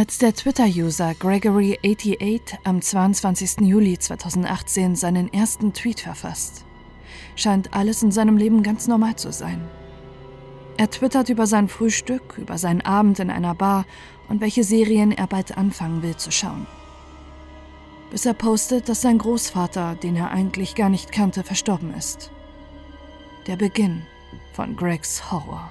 Als der Twitter-User Gregory88 am 22. Juli 2018 seinen ersten Tweet verfasst, scheint alles in seinem Leben ganz normal zu sein. Er twittert über sein Frühstück, über seinen Abend in einer Bar und welche Serien er bald anfangen will zu schauen. Bis er postet, dass sein Großvater, den er eigentlich gar nicht kannte, verstorben ist. Der Beginn von Gregs Horror.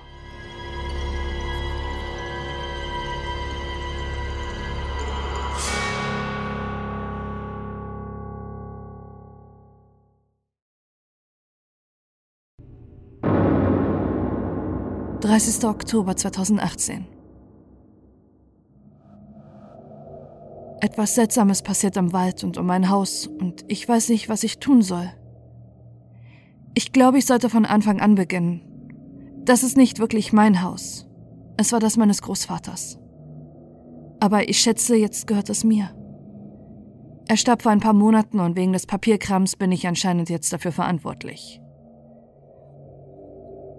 30. Oktober 2018. Etwas Seltsames passiert im Wald und um mein Haus und ich weiß nicht, was ich tun soll. Ich glaube, ich sollte von Anfang an beginnen. Das ist nicht wirklich mein Haus. Es war das meines Großvaters. Aber ich schätze, jetzt gehört es mir. Er starb vor ein paar Monaten und wegen des Papierkrams bin ich anscheinend jetzt dafür verantwortlich.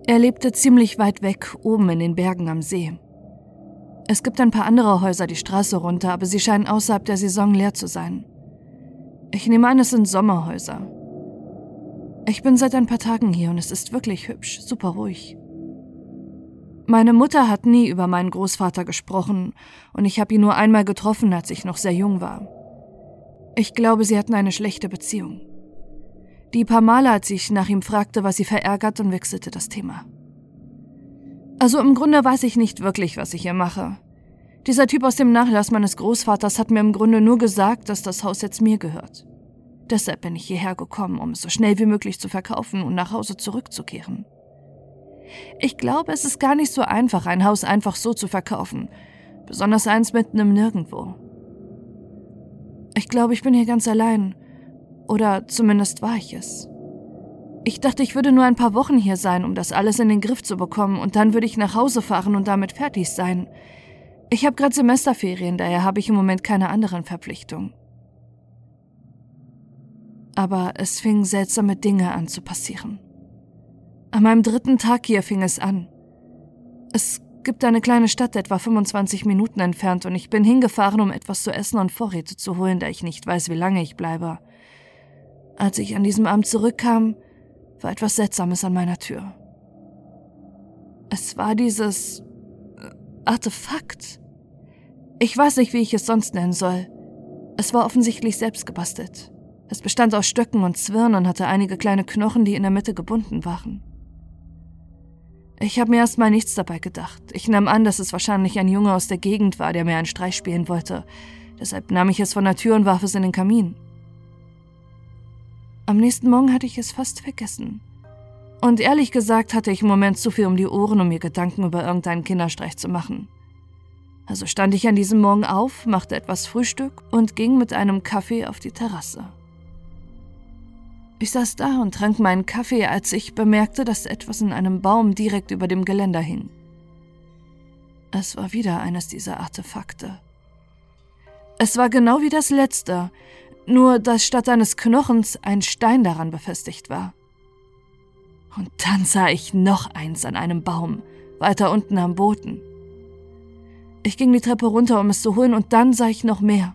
Er lebte ziemlich weit weg, oben in den Bergen am See. Es gibt ein paar andere Häuser die Straße runter, aber sie scheinen außerhalb der Saison leer zu sein. Ich nehme an, es sind Sommerhäuser. Ich bin seit ein paar Tagen hier und es ist wirklich hübsch, super ruhig. Meine Mutter hat nie über meinen Großvater gesprochen und ich habe ihn nur einmal getroffen, als ich noch sehr jung war. Ich glaube, sie hatten eine schlechte Beziehung. Die paar Male, als ich nach ihm fragte, was sie verärgert und wechselte das Thema. Also im Grunde weiß ich nicht wirklich, was ich hier mache. Dieser Typ aus dem Nachlass meines Großvaters hat mir im Grunde nur gesagt, dass das Haus jetzt mir gehört. Deshalb bin ich hierher gekommen, um es so schnell wie möglich zu verkaufen und nach Hause zurückzukehren. Ich glaube, es ist gar nicht so einfach, ein Haus einfach so zu verkaufen, besonders eins mitten im Nirgendwo. Ich glaube, ich bin hier ganz allein oder zumindest war ich es. Ich dachte, ich würde nur ein paar Wochen hier sein, um das alles in den Griff zu bekommen, und dann würde ich nach Hause fahren und damit fertig sein. Ich habe gerade Semesterferien, daher habe ich im Moment keine anderen Verpflichtungen. Aber es fingen seltsame Dinge an zu passieren. An meinem dritten Tag hier fing es an. Es gibt eine kleine Stadt etwa 25 Minuten entfernt und ich bin hingefahren, um etwas zu essen und Vorräte zu holen, da ich nicht weiß, wie lange ich bleibe. Als ich an diesem Abend zurückkam, war etwas Seltsames an meiner Tür. Es war dieses äh, Artefakt. Ich weiß nicht, wie ich es sonst nennen soll. Es war offensichtlich selbst gebastelt. Es bestand aus Stöcken und Zwirn und hatte einige kleine Knochen, die in der Mitte gebunden waren. Ich habe mir erstmal nichts dabei gedacht. Ich nahm an, dass es wahrscheinlich ein Junge aus der Gegend war, der mir einen Streich spielen wollte. Deshalb nahm ich es von der Tür und warf es in den Kamin. Am nächsten Morgen hatte ich es fast vergessen. Und ehrlich gesagt hatte ich im Moment zu viel um die Ohren, um mir Gedanken über irgendeinen Kinderstreich zu machen. Also stand ich an diesem Morgen auf, machte etwas Frühstück und ging mit einem Kaffee auf die Terrasse. Ich saß da und trank meinen Kaffee, als ich bemerkte, dass etwas in einem Baum direkt über dem Geländer hing. Es war wieder eines dieser Artefakte. Es war genau wie das letzte, nur dass statt eines Knochens ein Stein daran befestigt war. Und dann sah ich noch eins an einem Baum, weiter unten am Boden. Ich ging die Treppe runter, um es zu holen, und dann sah ich noch mehr.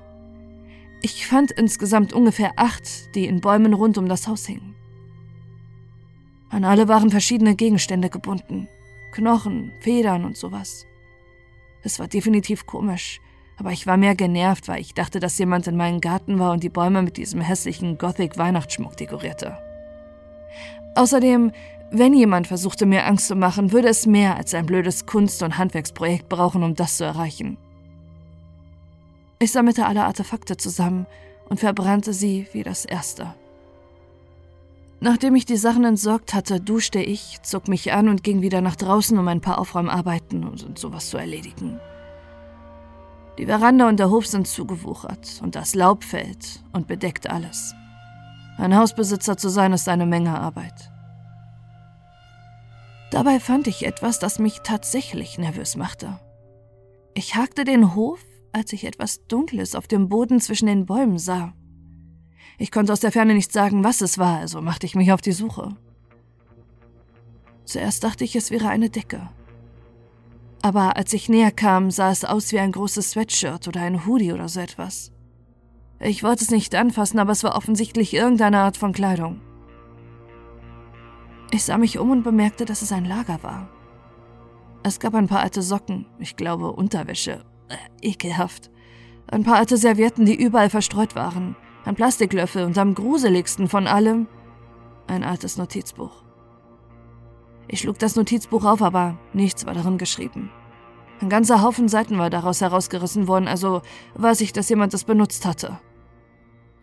Ich fand insgesamt ungefähr acht, die in Bäumen rund um das Haus hingen. An alle waren verschiedene Gegenstände gebunden. Knochen, Federn und sowas. Es war definitiv komisch, aber ich war mehr genervt, weil ich dachte, dass jemand in meinem Garten war und die Bäume mit diesem hässlichen Gothic-Weihnachtsschmuck dekorierte. Außerdem, wenn jemand versuchte, mir Angst zu machen, würde es mehr als ein blödes Kunst- und Handwerksprojekt brauchen, um das zu erreichen. Ich sammelte alle Artefakte zusammen und verbrannte sie wie das erste. Nachdem ich die Sachen entsorgt hatte, duschte ich, zog mich an und ging wieder nach draußen, um ein paar Aufräumarbeiten und sowas zu erledigen. Die Veranda und der Hof sind zugewuchert und das Laub fällt und bedeckt alles. Ein Hausbesitzer zu sein ist eine Menge Arbeit. Dabei fand ich etwas, das mich tatsächlich nervös machte. Ich hakte den Hof, als ich etwas Dunkles auf dem Boden zwischen den Bäumen sah. Ich konnte aus der Ferne nicht sagen, was es war, also machte ich mich auf die Suche. Zuerst dachte ich, es wäre eine Decke. Aber als ich näher kam, sah es aus wie ein großes Sweatshirt oder ein Hoodie oder so etwas. Ich wollte es nicht anfassen, aber es war offensichtlich irgendeine Art von Kleidung. Ich sah mich um und bemerkte, dass es ein Lager war. Es gab ein paar alte Socken, ich glaube Unterwäsche, äh, ekelhaft. Ein paar alte Servietten, die überall verstreut waren, ein Plastiklöffel und am gruseligsten von allem ein altes Notizbuch. Ich schlug das Notizbuch auf, aber nichts war darin geschrieben. Ein ganzer Haufen Seiten war daraus herausgerissen worden, also weiß ich, dass jemand das benutzt hatte.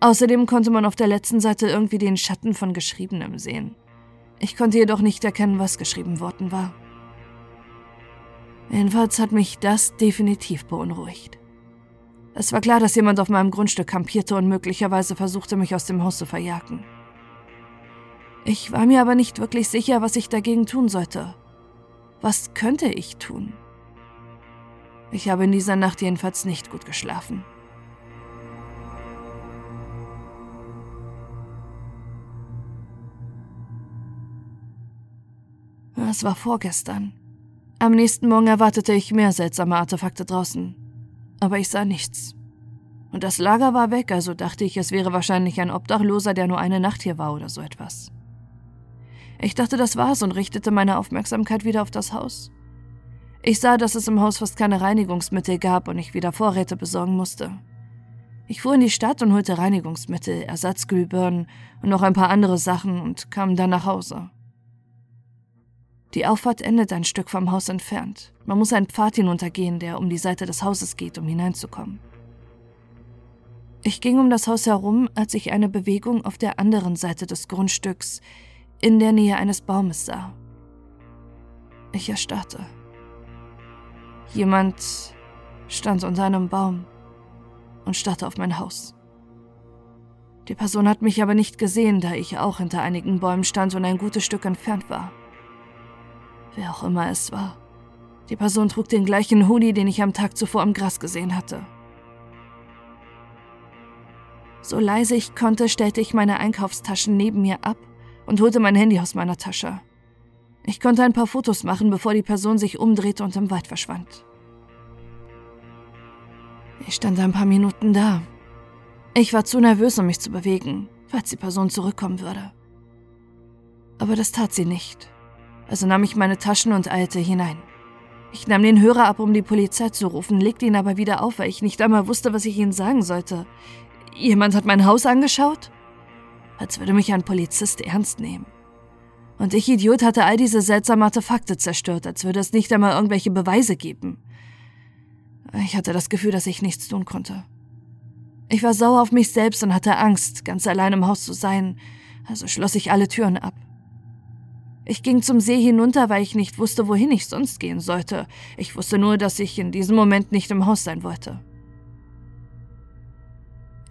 Außerdem konnte man auf der letzten Seite irgendwie den Schatten von Geschriebenem sehen. Ich konnte jedoch nicht erkennen, was geschrieben worden war. Jedenfalls hat mich das definitiv beunruhigt. Es war klar, dass jemand auf meinem Grundstück kampierte und möglicherweise versuchte, mich aus dem Haus zu verjagen. Ich war mir aber nicht wirklich sicher, was ich dagegen tun sollte. Was könnte ich tun? Ich habe in dieser Nacht jedenfalls nicht gut geschlafen. Es war vorgestern. Am nächsten Morgen erwartete ich mehr seltsame Artefakte draußen. Aber ich sah nichts. Und das Lager war weg, also dachte ich, es wäre wahrscheinlich ein Obdachloser, der nur eine Nacht hier war oder so etwas. Ich dachte, das war's und richtete meine Aufmerksamkeit wieder auf das Haus. Ich sah, dass es im Haus fast keine Reinigungsmittel gab und ich wieder Vorräte besorgen musste. Ich fuhr in die Stadt und holte Reinigungsmittel, Ersatzglühbirnen und noch ein paar andere Sachen und kam dann nach Hause. Die Auffahrt endet ein Stück vom Haus entfernt. Man muss einen Pfad hinuntergehen, der um die Seite des Hauses geht, um hineinzukommen. Ich ging um das Haus herum, als ich eine Bewegung auf der anderen Seite des Grundstücks in der Nähe eines Baumes sah. Ich erstarrte. Jemand stand unter einem Baum und starrte auf mein Haus. Die Person hat mich aber nicht gesehen, da ich auch hinter einigen Bäumen stand und ein gutes Stück entfernt war. Wer auch immer es war. Die Person trug den gleichen Hoodie, den ich am Tag zuvor im Gras gesehen hatte. So leise ich konnte, stellte ich meine Einkaufstaschen neben mir ab und holte mein Handy aus meiner Tasche. Ich konnte ein paar Fotos machen, bevor die Person sich umdrehte und im Wald verschwand. Ich stand ein paar Minuten da. Ich war zu nervös, um mich zu bewegen, falls die Person zurückkommen würde. Aber das tat sie nicht. Also nahm ich meine Taschen und eilte hinein. Ich nahm den Hörer ab, um die Polizei zu rufen, legte ihn aber wieder auf, weil ich nicht einmal wusste, was ich ihnen sagen sollte. Jemand hat mein Haus angeschaut? Als würde mich ein Polizist ernst nehmen. Und ich, Idiot, hatte all diese seltsamen Artefakte zerstört, als würde es nicht einmal irgendwelche Beweise geben. Ich hatte das Gefühl, dass ich nichts tun konnte. Ich war sauer auf mich selbst und hatte Angst, ganz allein im Haus zu sein, also schloss ich alle Türen ab. Ich ging zum See hinunter, weil ich nicht wusste, wohin ich sonst gehen sollte. Ich wusste nur, dass ich in diesem Moment nicht im Haus sein wollte.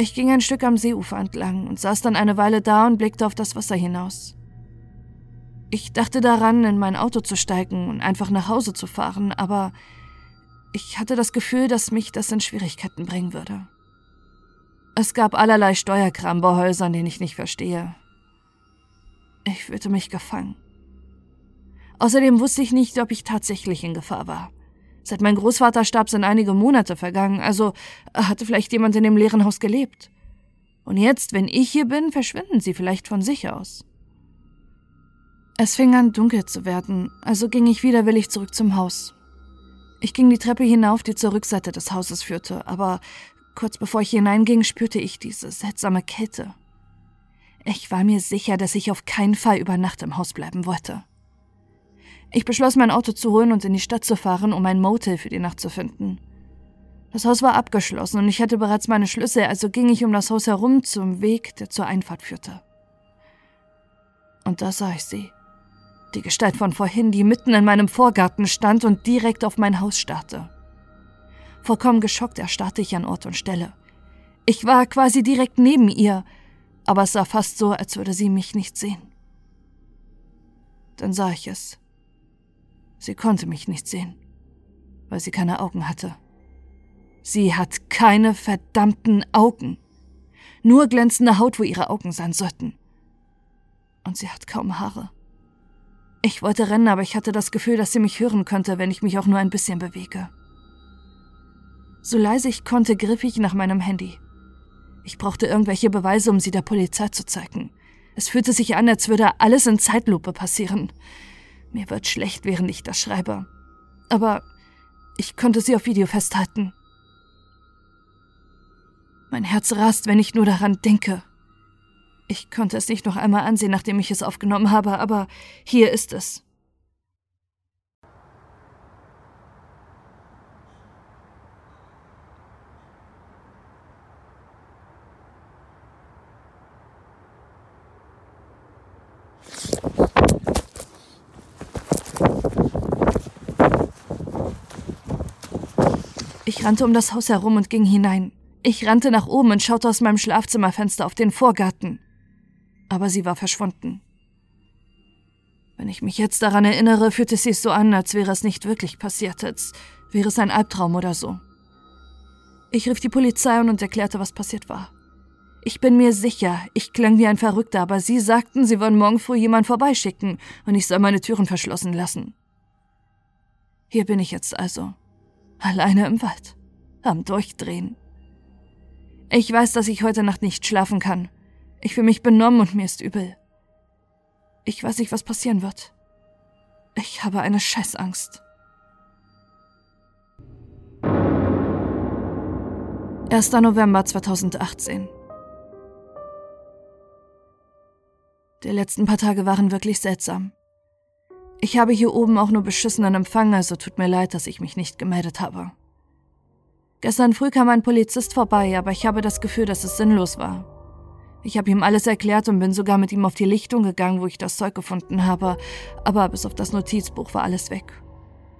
Ich ging ein Stück am Seeufer entlang und saß dann eine Weile da und blickte auf das Wasser hinaus. Ich dachte daran, in mein Auto zu steigen und einfach nach Hause zu fahren, aber ich hatte das Gefühl, dass mich das in Schwierigkeiten bringen würde. Es gab allerlei Steuerkram bei Häusern, den ich nicht verstehe. Ich fühlte mich gefangen. Außerdem wusste ich nicht, ob ich tatsächlich in Gefahr war. Seit mein Großvater starb, sind einige Monate vergangen, also hatte vielleicht jemand in dem leeren Haus gelebt. Und jetzt, wenn ich hier bin, verschwinden sie vielleicht von sich aus. Es fing an, dunkel zu werden, also ging ich widerwillig zurück zum Haus. Ich ging die Treppe hinauf, die zur Rückseite des Hauses führte, aber kurz bevor ich hineinging, spürte ich diese seltsame Kälte. Ich war mir sicher, dass ich auf keinen Fall über Nacht im Haus bleiben wollte. Ich beschloss, mein Auto zu holen und in die Stadt zu fahren, um ein Motel für die Nacht zu finden. Das Haus war abgeschlossen und ich hatte bereits meine Schlüssel, also ging ich um das Haus herum zum Weg, der zur Einfahrt führte. Und da sah ich sie. Die Gestalt von vorhin, die mitten in meinem Vorgarten stand und direkt auf mein Haus starrte. Vollkommen geschockt erstarrte ich an Ort und Stelle. Ich war quasi direkt neben ihr, aber es sah fast so, als würde sie mich nicht sehen. Dann sah ich es. Sie konnte mich nicht sehen, weil sie keine Augen hatte. Sie hat keine verdammten Augen. Nur glänzende Haut, wo ihre Augen sein sollten. Und sie hat kaum Haare. Ich wollte rennen, aber ich hatte das Gefühl, dass sie mich hören könnte, wenn ich mich auch nur ein bisschen bewege. So leise ich konnte, griff ich nach meinem Handy. Ich brauchte irgendwelche Beweise, um sie der Polizei zu zeigen. Es fühlte sich an, als würde alles in Zeitlupe passieren. Mir wird schlecht, während ich das schreibe. Aber ich konnte sie auf Video festhalten. Mein Herz rast, wenn ich nur daran denke. Ich konnte es nicht noch einmal ansehen, nachdem ich es aufgenommen habe, aber hier ist es. Ich rannte um das Haus herum und ging hinein. Ich rannte nach oben und schaute aus meinem Schlafzimmerfenster auf den Vorgarten. Aber sie war verschwunden. Wenn ich mich jetzt daran erinnere, fühlt es sich so an, als wäre es nicht wirklich passiert, als wäre es ein Albtraum oder so. Ich rief die Polizei an und erklärte, was passiert war. Ich bin mir sicher, ich klang wie ein Verrückter, aber sie sagten, sie wollen morgen früh jemand vorbeischicken und ich soll meine Türen verschlossen lassen. Hier bin ich jetzt also, alleine im Wald, am Durchdrehen. Ich weiß, dass ich heute Nacht nicht schlafen kann. Ich fühle mich benommen und mir ist übel. Ich weiß nicht, was passieren wird. Ich habe eine Scheißangst. 1. November 2018 Die letzten paar Tage waren wirklich seltsam. Ich habe hier oben auch nur beschissenen Empfang, also tut mir leid, dass ich mich nicht gemeldet habe. Gestern früh kam ein Polizist vorbei, aber ich habe das Gefühl, dass es sinnlos war. Ich habe ihm alles erklärt und bin sogar mit ihm auf die Lichtung gegangen, wo ich das Zeug gefunden habe, aber bis auf das Notizbuch war alles weg.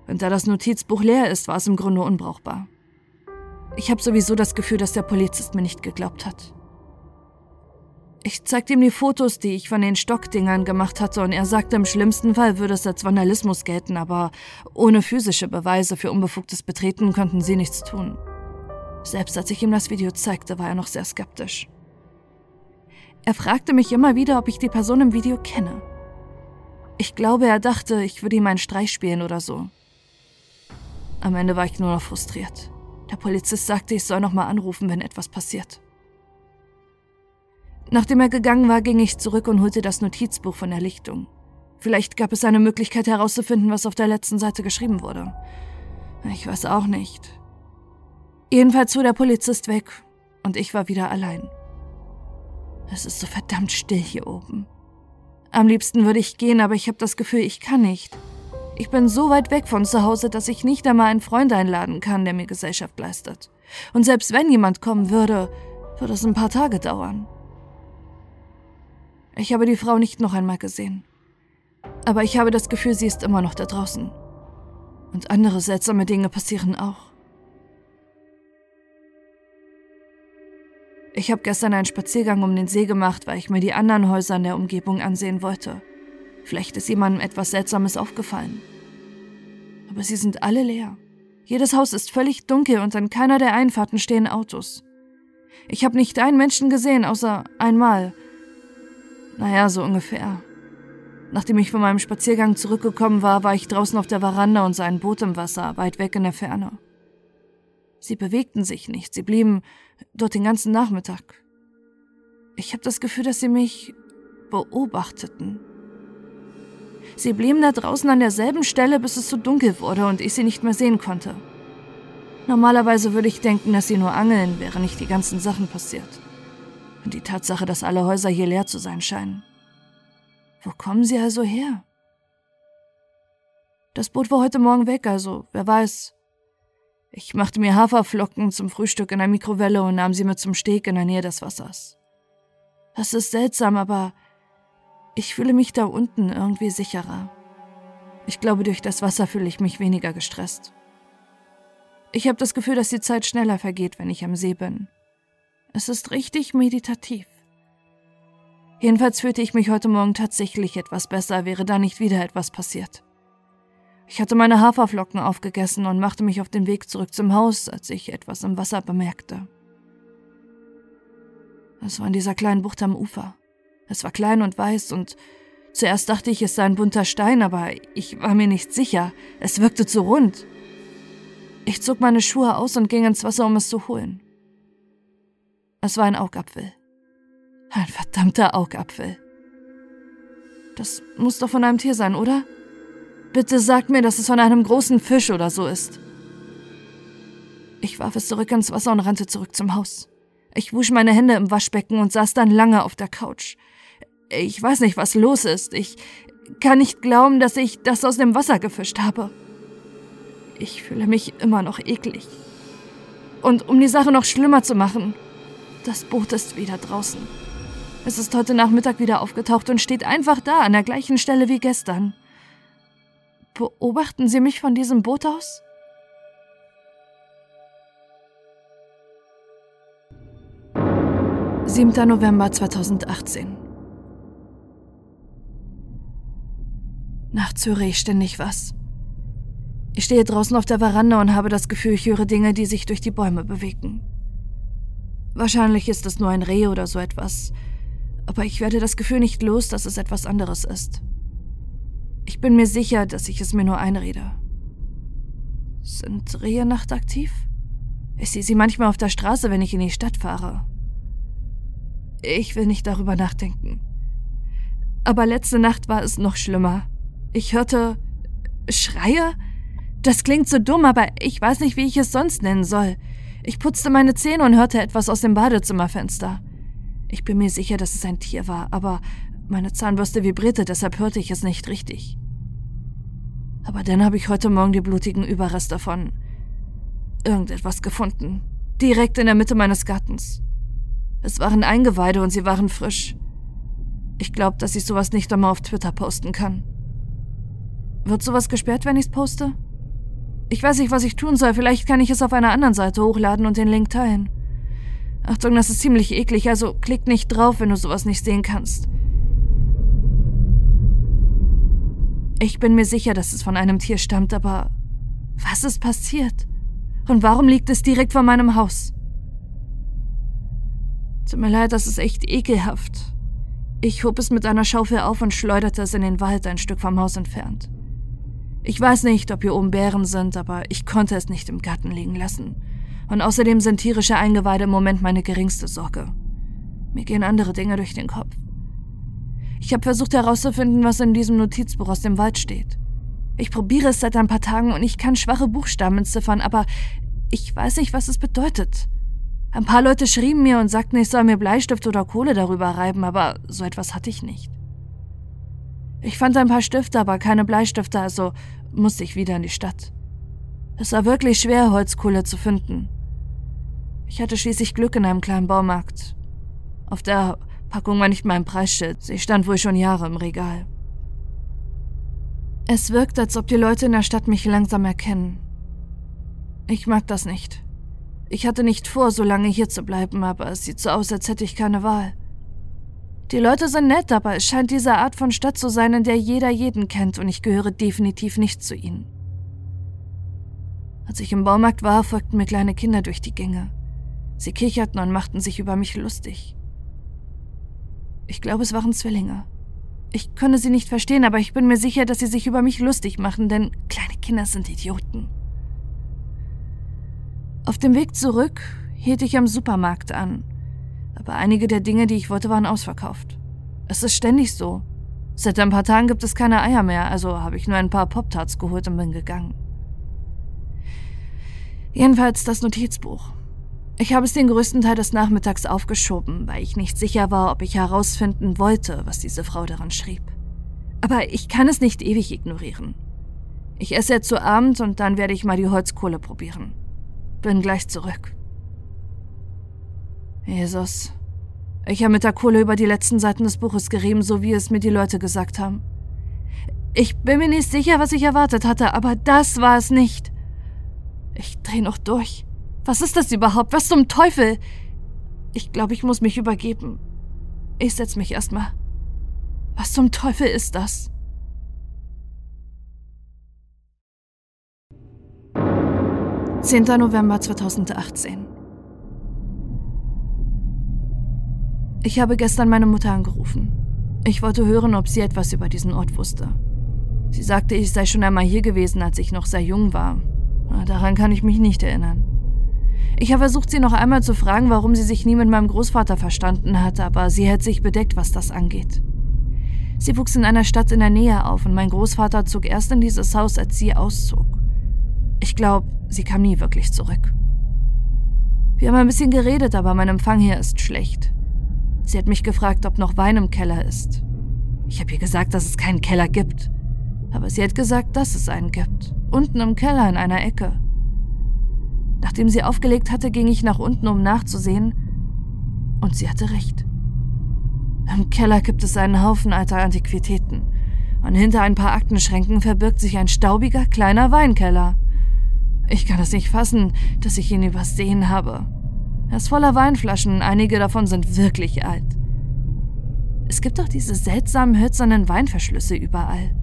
Und da das Notizbuch leer ist, war es im Grunde unbrauchbar. Ich habe sowieso das Gefühl, dass der Polizist mir nicht geglaubt hat. Ich zeigte ihm die Fotos, die ich von den Stockdingern gemacht hatte, und er sagte, im schlimmsten Fall würde es als Vandalismus gelten, aber ohne physische Beweise für unbefugtes Betreten konnten sie nichts tun. Selbst als ich ihm das Video zeigte, war er noch sehr skeptisch. Er fragte mich immer wieder, ob ich die Person im Video kenne. Ich glaube, er dachte, ich würde ihm einen Streich spielen oder so. Am Ende war ich nur noch frustriert. Der Polizist sagte, ich soll nochmal anrufen, wenn etwas passiert. Nachdem er gegangen war, ging ich zurück und holte das Notizbuch von der Lichtung. Vielleicht gab es eine Möglichkeit herauszufinden, was auf der letzten Seite geschrieben wurde. Ich weiß auch nicht. Jedenfalls fuhr der Polizist weg und ich war wieder allein. Es ist so verdammt still hier oben. Am liebsten würde ich gehen, aber ich habe das Gefühl, ich kann nicht. Ich bin so weit weg von zu Hause, dass ich nicht einmal einen Freund einladen kann, der mir Gesellschaft leistet. Und selbst wenn jemand kommen würde, würde es ein paar Tage dauern. Ich habe die Frau nicht noch einmal gesehen. Aber ich habe das Gefühl, sie ist immer noch da draußen. Und andere seltsame Dinge passieren auch. Ich habe gestern einen Spaziergang um den See gemacht, weil ich mir die anderen Häuser in der Umgebung ansehen wollte. Vielleicht ist jemandem etwas Seltsames aufgefallen. Aber sie sind alle leer. Jedes Haus ist völlig dunkel und an keiner der Einfahrten stehen Autos. Ich habe nicht einen Menschen gesehen, außer einmal, naja, so ungefähr. Nachdem ich von meinem Spaziergang zurückgekommen war, war ich draußen auf der Veranda und sah ein Boot im Wasser, weit weg in der Ferne. Sie bewegten sich nicht, sie blieben dort den ganzen Nachmittag. Ich habe das Gefühl, dass sie mich beobachteten. Sie blieben da draußen an derselben Stelle, bis es zu dunkel wurde und ich sie nicht mehr sehen konnte. Normalerweise würde ich denken, dass sie nur angeln, während nicht die ganzen Sachen passiert. Und die Tatsache, dass alle Häuser hier leer zu sein scheinen. Wo kommen sie also her? Das Boot war heute Morgen weg, also wer weiß. Ich machte mir Haferflocken zum Frühstück in der Mikrowelle und nahm sie mit zum Steg in der Nähe des Wassers. Das ist seltsam, aber ich fühle mich da unten irgendwie sicherer. Ich glaube, durch das Wasser fühle ich mich weniger gestresst. Ich habe das Gefühl, dass die Zeit schneller vergeht, wenn ich am See bin. Es ist richtig meditativ. Jedenfalls fühlte ich mich heute Morgen tatsächlich etwas besser, wäre da nicht wieder etwas passiert. Ich hatte meine Haferflocken aufgegessen und machte mich auf den Weg zurück zum Haus, als ich etwas im Wasser bemerkte. Es war in dieser kleinen Bucht am Ufer. Es war klein und weiß und Zuerst dachte ich, es sei ein bunter Stein, aber ich war mir nicht sicher. Es wirkte zu rund. Ich zog meine Schuhe aus und ging ins Wasser, um es zu holen. Es war ein Augapfel. Ein verdammter Augapfel. Das muss doch von einem Tier sein, oder? Bitte sag mir, dass es von einem großen Fisch oder so ist. Ich warf es zurück ins Wasser und rannte zurück zum Haus. Ich wusch meine Hände im Waschbecken und saß dann lange auf der Couch. Ich weiß nicht, was los ist. Ich kann nicht glauben, dass ich das aus dem Wasser gefischt habe. Ich fühle mich immer noch eklig. Und um die Sache noch schlimmer zu machen, das Boot ist wieder draußen. Es ist heute Nachmittag wieder aufgetaucht und steht einfach da, an der gleichen Stelle wie gestern. Beobachten Sie mich von diesem Boot aus? Siebter November 2018 Nachts höre ich ständig was. Ich stehe draußen auf der Veranda und habe das Gefühl, ich höre Dinge, die sich durch die Bäume bewegen. Wahrscheinlich ist es nur ein Reh oder so etwas, aber ich werde das Gefühl nicht los, dass es etwas anderes ist. Ich bin mir sicher, dass ich es mir nur einrede. Sind Rehe nachtaktiv? Ich sehe sie manchmal auf der Straße, wenn ich in die Stadt fahre. Ich will nicht darüber nachdenken. Aber letzte Nacht war es noch schlimmer. Ich hörte Schreie? Das klingt so dumm, aber ich weiß nicht, wie ich es sonst nennen soll. Ich putzte meine Zähne und hörte etwas aus dem Badezimmerfenster. Ich bin mir sicher, dass es ein Tier war, aber meine Zahnbürste vibrierte, deshalb hörte ich es nicht richtig. Aber dann habe ich heute Morgen die blutigen Überreste von irgendetwas gefunden. Direkt in der Mitte meines Gartens. Es waren Eingeweide und sie waren frisch. Ich glaube, dass ich sowas nicht einmal auf Twitter posten kann. Wird sowas gesperrt, wenn ich's poste? Ich weiß nicht, was ich tun soll. Vielleicht kann ich es auf einer anderen Seite hochladen und den Link teilen. Achtung, das ist ziemlich eklig, also klick nicht drauf, wenn du sowas nicht sehen kannst. Ich bin mir sicher, dass es von einem Tier stammt, aber was ist passiert? Und warum liegt es direkt vor meinem Haus? Tut mir leid, das ist echt ekelhaft. Ich hob es mit einer Schaufel auf und schleuderte es in den Wald ein Stück vom Haus entfernt. Ich weiß nicht, ob hier oben Bären sind, aber ich konnte es nicht im Garten liegen lassen. Und außerdem sind tierische Eingeweide im Moment meine geringste Sorge. Mir gehen andere Dinge durch den Kopf. Ich habe versucht herauszufinden, was in diesem Notizbuch aus dem Wald steht. Ich probiere es seit ein paar Tagen und ich kann schwache Buchstaben entziffern, aber ich weiß nicht, was es bedeutet. Ein paar Leute schrieben mir und sagten, ich soll mir Bleistift oder Kohle darüber reiben, aber so etwas hatte ich nicht. Ich fand ein paar Stifte, aber keine Bleistifte, also musste ich wieder in die Stadt. Es war wirklich schwer, Holzkohle zu finden. Ich hatte schließlich Glück in einem kleinen Baumarkt. Auf der Packung war nicht mein Preisschild, sie stand wohl schon Jahre im Regal. Es wirkt, als ob die Leute in der Stadt mich langsam erkennen. Ich mag das nicht. Ich hatte nicht vor, so lange hier zu bleiben, aber es sieht so aus, als hätte ich keine Wahl. Die Leute sind nett, aber es scheint diese Art von Stadt zu sein, in der jeder jeden kennt und ich gehöre definitiv nicht zu ihnen. Als ich im Baumarkt war, folgten mir kleine Kinder durch die Gänge. Sie kicherten und machten sich über mich lustig. Ich glaube, es waren Zwillinge. Ich könne sie nicht verstehen, aber ich bin mir sicher, dass sie sich über mich lustig machen, denn kleine Kinder sind Idioten. Auf dem Weg zurück hielt ich am Supermarkt an aber einige der Dinge, die ich wollte, waren ausverkauft. Es ist ständig so. Seit ein paar Tagen gibt es keine Eier mehr, also habe ich nur ein paar Pop-Tarts geholt und bin gegangen. Jedenfalls das Notizbuch. Ich habe es den größten Teil des Nachmittags aufgeschoben, weil ich nicht sicher war, ob ich herausfinden wollte, was diese Frau daran schrieb. Aber ich kann es nicht ewig ignorieren. Ich esse jetzt zu Abend und dann werde ich mal die Holzkohle probieren. Bin gleich zurück. Jesus. Ich habe mit der Kohle über die letzten Seiten des Buches gerieben, so wie es mir die Leute gesagt haben. Ich bin mir nicht sicher, was ich erwartet hatte, aber das war es nicht. Ich drehe noch durch. Was ist das überhaupt? Was zum Teufel? Ich glaube, ich muss mich übergeben. Ich setze mich erstmal. Was zum Teufel ist das? Zehnter November 2018 Ich habe gestern meine Mutter angerufen. Ich wollte hören, ob sie etwas über diesen Ort wusste. Sie sagte, ich sei schon einmal hier gewesen, als ich noch sehr jung war. Daran kann ich mich nicht erinnern. Ich habe versucht, sie noch einmal zu fragen, warum sie sich nie mit meinem Großvater verstanden hat, aber sie hält sich bedeckt, was das angeht. Sie wuchs in einer Stadt in der Nähe auf und mein Großvater zog erst in dieses Haus, als sie auszog. Ich glaube, sie kam nie wirklich zurück. Wir haben ein bisschen geredet, aber mein Empfang hier ist schlecht. Sie hat mich gefragt, ob noch Wein im Keller ist. Ich habe ihr gesagt, dass es keinen Keller gibt. Aber sie hat gesagt, dass es einen gibt. Unten im Keller in einer Ecke. Nachdem sie aufgelegt hatte, ging ich nach unten, um nachzusehen. Und sie hatte recht. Im Keller gibt es einen Haufen alter Antiquitäten. Und hinter ein paar Aktenschränken verbirgt sich ein staubiger kleiner Weinkeller. Ich kann es nicht fassen, dass ich ihn übersehen habe. Er ist voller Weinflaschen, einige davon sind wirklich alt. Es gibt auch diese seltsamen hölzernen Weinverschlüsse überall.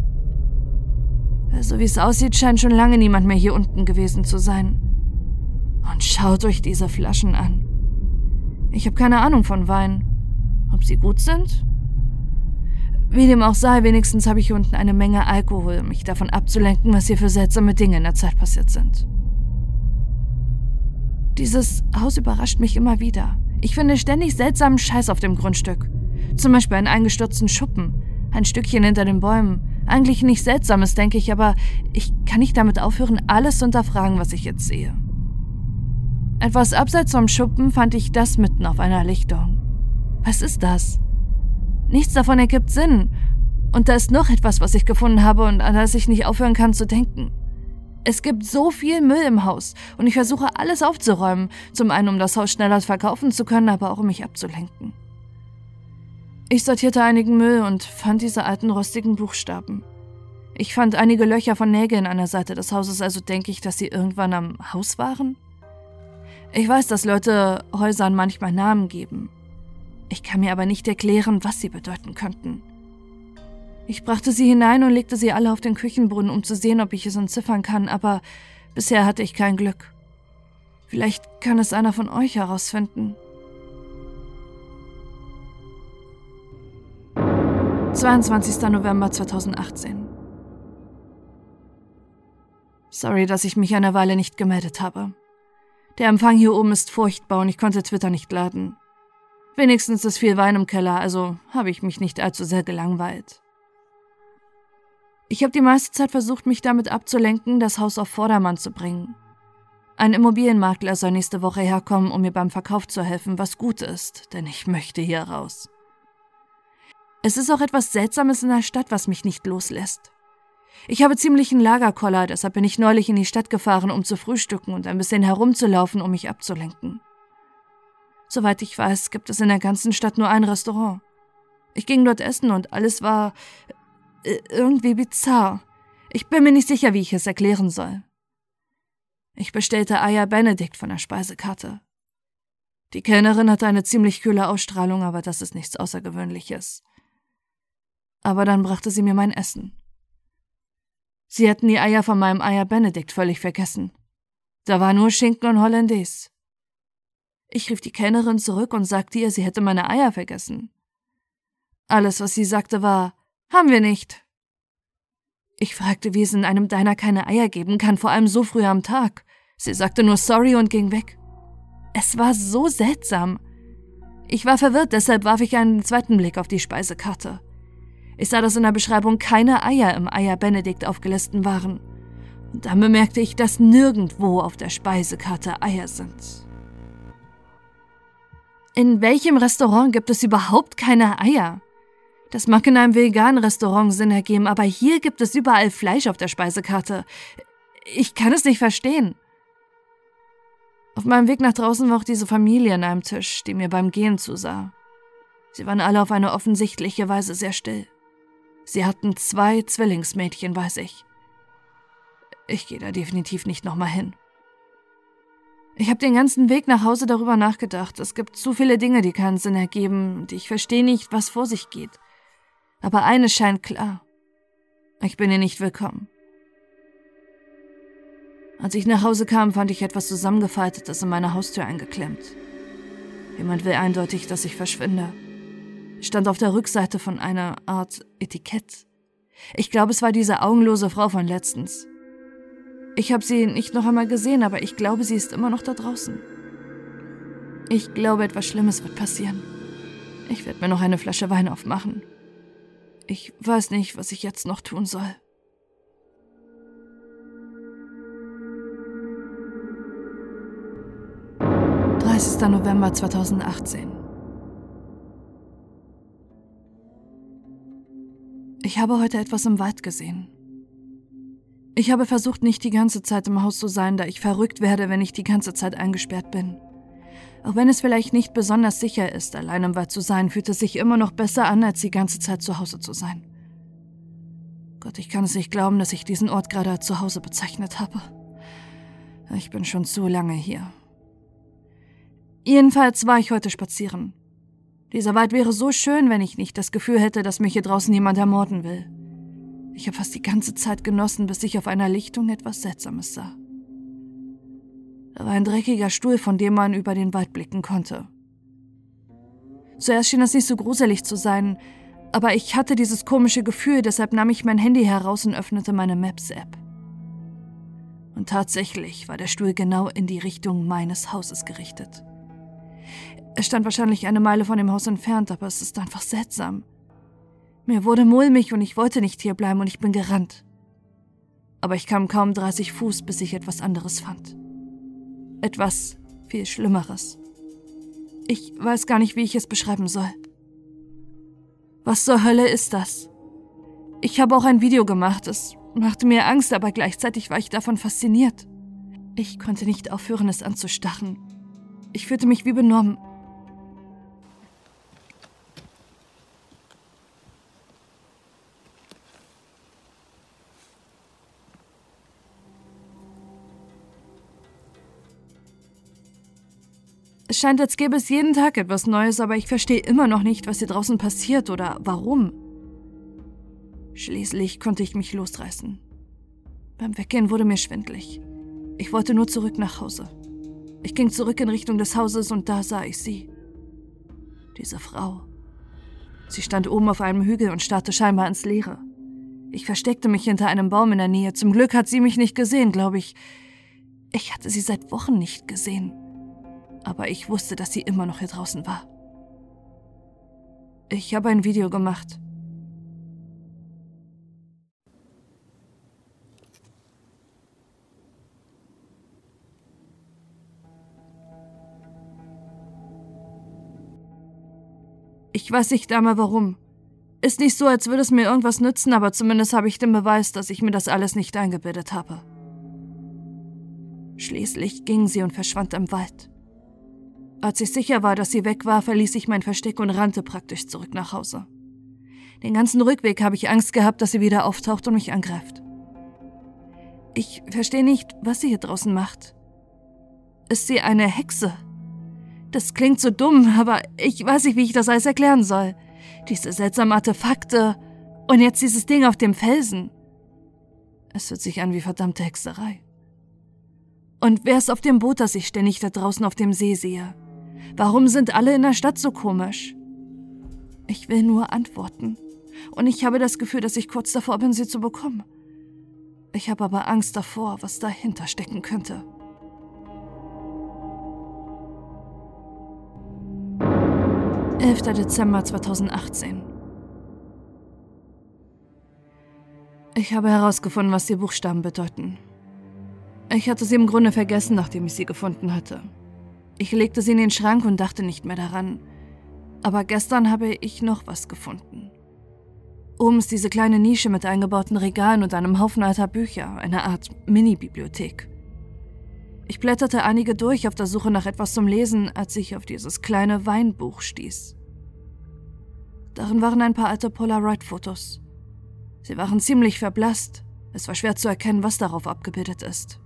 So wie es aussieht, scheint schon lange niemand mehr hier unten gewesen zu sein. Und schaut euch diese Flaschen an. Ich habe keine Ahnung von Wein. Ob sie gut sind? Wie dem auch sei, wenigstens habe ich hier unten eine Menge Alkohol, um mich davon abzulenken, was hier für seltsame Dinge in der Zeit passiert sind. Dieses Haus überrascht mich immer wieder. Ich finde ständig seltsamen Scheiß auf dem Grundstück. Zum Beispiel einen eingestürzten Schuppen, ein Stückchen hinter den Bäumen. Eigentlich nichts Seltsames, denke ich, aber ich kann nicht damit aufhören, alles zu hinterfragen, was ich jetzt sehe. Etwas abseits vom Schuppen fand ich das mitten auf einer Lichtung. Was ist das? Nichts davon ergibt Sinn. Und da ist noch etwas, was ich gefunden habe und an das ich nicht aufhören kann zu denken. Es gibt so viel Müll im Haus und ich versuche alles aufzuräumen, zum einen um das Haus schneller verkaufen zu können, aber auch um mich abzulenken. Ich sortierte einigen Müll und fand diese alten rostigen Buchstaben. Ich fand einige Löcher von Nägeln an der Seite des Hauses, also denke ich, dass sie irgendwann am Haus waren? Ich weiß, dass Leute Häusern manchmal Namen geben. Ich kann mir aber nicht erklären, was sie bedeuten könnten. Ich brachte sie hinein und legte sie alle auf den Küchenbrunnen, um zu sehen, ob ich es entziffern kann, aber bisher hatte ich kein Glück. Vielleicht kann es einer von euch herausfinden. 22. November 2018 Sorry, dass ich mich eine Weile nicht gemeldet habe. Der Empfang hier oben ist furchtbar und ich konnte Twitter nicht laden. Wenigstens ist viel Wein im Keller, also habe ich mich nicht allzu sehr gelangweilt. Ich habe die meiste Zeit versucht, mich damit abzulenken, das Haus auf Vordermann zu bringen. Ein Immobilienmakler soll nächste Woche herkommen, um mir beim Verkauf zu helfen, was gut ist, denn ich möchte hier raus. Es ist auch etwas Seltsames in der Stadt, was mich nicht loslässt. Ich habe ziemlichen Lagerkoller, deshalb bin ich neulich in die Stadt gefahren, um zu frühstücken und ein bisschen herumzulaufen, um mich abzulenken. Soweit ich weiß, gibt es in der ganzen Stadt nur ein Restaurant. Ich ging dort essen und alles war irgendwie bizarr. Ich bin mir nicht sicher, wie ich es erklären soll. Ich bestellte Eier Benedikt von der Speisekarte. Die Kellnerin hatte eine ziemlich kühle Ausstrahlung, aber das ist nichts Außergewöhnliches. Aber dann brachte sie mir mein Essen. Sie hatten die Eier von meinem Eier Benedikt völlig vergessen. Da war nur Schinken und Hollandaise. Ich rief die Kellnerin zurück und sagte ihr, sie hätte meine Eier vergessen. Alles, was sie sagte, war, haben wir nicht. Ich fragte, wie es in einem Diner keine Eier geben kann, vor allem so früh am Tag. Sie sagte nur sorry und ging weg. Es war so seltsam. Ich war verwirrt, deshalb warf ich einen zweiten Blick auf die Speisekarte. Ich sah, dass in der Beschreibung keine Eier im Eier Benedikt aufgelistet waren. Und dann bemerkte ich, dass nirgendwo auf der Speisekarte Eier sind. In welchem Restaurant gibt es überhaupt keine Eier? Das mag in einem veganen Restaurant Sinn ergeben, aber hier gibt es überall Fleisch auf der Speisekarte. Ich kann es nicht verstehen. Auf meinem Weg nach draußen war auch diese Familie an einem Tisch, die mir beim Gehen zusah. Sie waren alle auf eine offensichtliche Weise sehr still. Sie hatten zwei Zwillingsmädchen, weiß ich. Ich gehe da definitiv nicht nochmal hin. Ich habe den ganzen Weg nach Hause darüber nachgedacht. Es gibt zu viele Dinge, die keinen Sinn ergeben, und ich verstehe nicht, was vor sich geht. Aber eines scheint klar. Ich bin hier nicht willkommen. Als ich nach Hause kam, fand ich etwas zusammengefaltetes in meiner Haustür eingeklemmt. Jemand will eindeutig, dass ich verschwinde. stand auf der Rückseite von einer Art Etikett. Ich glaube, es war diese augenlose Frau von letztens. Ich habe sie nicht noch einmal gesehen, aber ich glaube, sie ist immer noch da draußen. Ich glaube, etwas Schlimmes wird passieren. Ich werde mir noch eine Flasche Wein aufmachen. Ich weiß nicht, was ich jetzt noch tun soll. »30. November 2018 Ich habe heute etwas im Wald gesehen. Ich habe versucht, nicht die ganze Zeit im Haus zu sein, da ich verrückt werde, wenn ich die ganze Zeit eingesperrt bin. Auch wenn es vielleicht nicht besonders sicher ist, allein im Wald zu sein, fühlt es sich immer noch besser an, als die ganze Zeit zu Hause zu sein. Gott, ich kann es nicht glauben, dass ich diesen Ort gerade als zu Hause bezeichnet habe. Ich bin schon zu lange hier. Jedenfalls war ich heute spazieren. Dieser Wald wäre so schön, wenn ich nicht das Gefühl hätte, dass mich hier draußen jemand ermorden will. Ich habe fast die ganze Zeit genossen, bis ich auf einer Lichtung etwas Seltsames sah. War ein dreckiger Stuhl, von dem man über den Wald blicken konnte. Zuerst schien es nicht so gruselig zu sein, aber ich hatte dieses komische Gefühl, deshalb nahm ich mein Handy heraus und öffnete meine Maps-App. Und tatsächlich war der Stuhl genau in die Richtung meines Hauses gerichtet. Er stand wahrscheinlich eine Meile von dem Haus entfernt, aber es ist einfach seltsam. Mir wurde mulmig und ich wollte nicht hierbleiben und ich bin gerannt. Aber ich kam kaum 30 Fuß, bis ich etwas anderes fand. Etwas viel Schlimmeres. Ich weiß gar nicht, wie ich es beschreiben soll. Was zur Hölle ist das? Ich habe auch ein Video gemacht. Es machte mir Angst, aber gleichzeitig war ich davon fasziniert. Ich konnte nicht aufhören, es anzustarren. Ich fühlte mich wie benommen. Es scheint, als gäbe es jeden Tag etwas Neues, aber ich verstehe immer noch nicht, was hier draußen passiert oder warum. Schließlich konnte ich mich losreißen. Beim Weggehen wurde mir schwindlig. Ich wollte nur zurück nach Hause. Ich ging zurück in Richtung des Hauses und da sah ich sie. Diese Frau. Sie stand oben auf einem Hügel und starrte scheinbar ins Leere. Ich versteckte mich hinter einem Baum in der Nähe. Zum Glück hat sie mich nicht gesehen, glaube ich. Ich hatte sie seit Wochen nicht gesehen aber ich wusste, dass sie immer noch hier draußen war. Ich habe ein Video gemacht. Ich weiß nicht einmal warum. Ist nicht so, als würde es mir irgendwas nützen, aber zumindest habe ich den Beweis, dass ich mir das alles nicht eingebildet habe. Schließlich ging sie und verschwand im Wald. Als ich sicher war, dass sie weg war, verließ ich mein Versteck und rannte praktisch zurück nach Hause. Den ganzen Rückweg habe ich Angst gehabt, dass sie wieder auftaucht und mich angreift. Ich verstehe nicht, was sie hier draußen macht. Ist sie eine Hexe? Das klingt so dumm, aber ich weiß nicht, wie ich das alles erklären soll. Diese seltsamen Artefakte und jetzt dieses Ding auf dem Felsen. Es hört sich an wie verdammte Hexerei. Und wer ist auf dem Boot, das ich ständig da draußen auf dem See sehe? Warum sind alle in der Stadt so komisch? Ich will nur Antworten. Und ich habe das Gefühl, dass ich kurz davor bin, sie zu bekommen. Ich habe aber Angst davor, was dahinter stecken könnte. Elfter Dezember 2018 Ich habe herausgefunden, was die Buchstaben bedeuten. Ich hatte sie im Grunde vergessen, nachdem ich sie gefunden hatte. Ich legte sie in den Schrank und dachte nicht mehr daran. Aber gestern habe ich noch was gefunden. Oben ist diese kleine Nische mit eingebauten Regalen und einem Haufen alter Bücher, eine Art Mini-Bibliothek. Ich blätterte einige durch auf der Suche nach etwas zum Lesen, als ich auf dieses kleine Weinbuch stieß. Darin waren ein paar alte Polaroid-Fotos. Sie waren ziemlich verblasst. Es war schwer zu erkennen, was darauf abgebildet ist.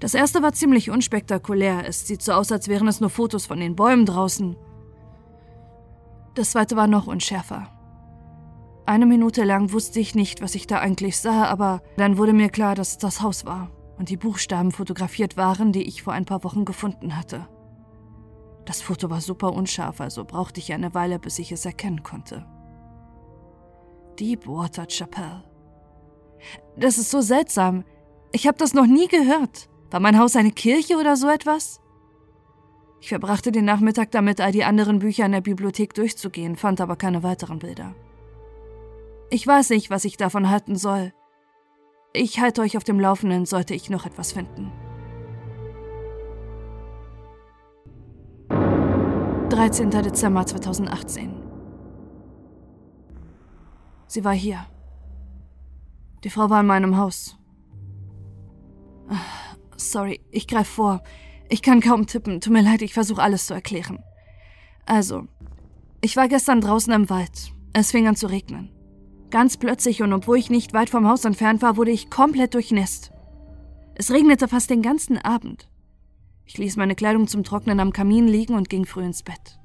Das erste war ziemlich unspektakulär. Es sieht so aus, als wären es nur Fotos von den Bäumen draußen. Das zweite war noch unschärfer. Eine Minute lang wusste ich nicht, was ich da eigentlich sah, aber dann wurde mir klar, dass es das Haus war und die Buchstaben fotografiert waren, die ich vor ein paar Wochen gefunden hatte. Das Foto war super unscharf, also brauchte ich eine Weile, bis ich es erkennen konnte. Deepwater Chapel. Das ist so seltsam. Ich habe das noch nie gehört. War mein Haus eine Kirche oder so etwas? Ich verbrachte den Nachmittag damit, all die anderen Bücher in der Bibliothek durchzugehen, fand aber keine weiteren Bilder. Ich weiß nicht, was ich davon halten soll. Ich halte euch auf dem Laufenden, sollte ich noch etwas finden. 13. Dezember 2018. Sie war hier. Die Frau war in meinem Haus. Sorry, ich greife vor. Ich kann kaum tippen. Tut mir leid, ich versuche alles zu erklären. Also, ich war gestern draußen im Wald. Es fing an zu regnen. Ganz plötzlich und obwohl ich nicht weit vom Haus entfernt war, wurde ich komplett durchnässt. Es regnete fast den ganzen Abend. Ich ließ meine Kleidung zum Trocknen am Kamin liegen und ging früh ins Bett.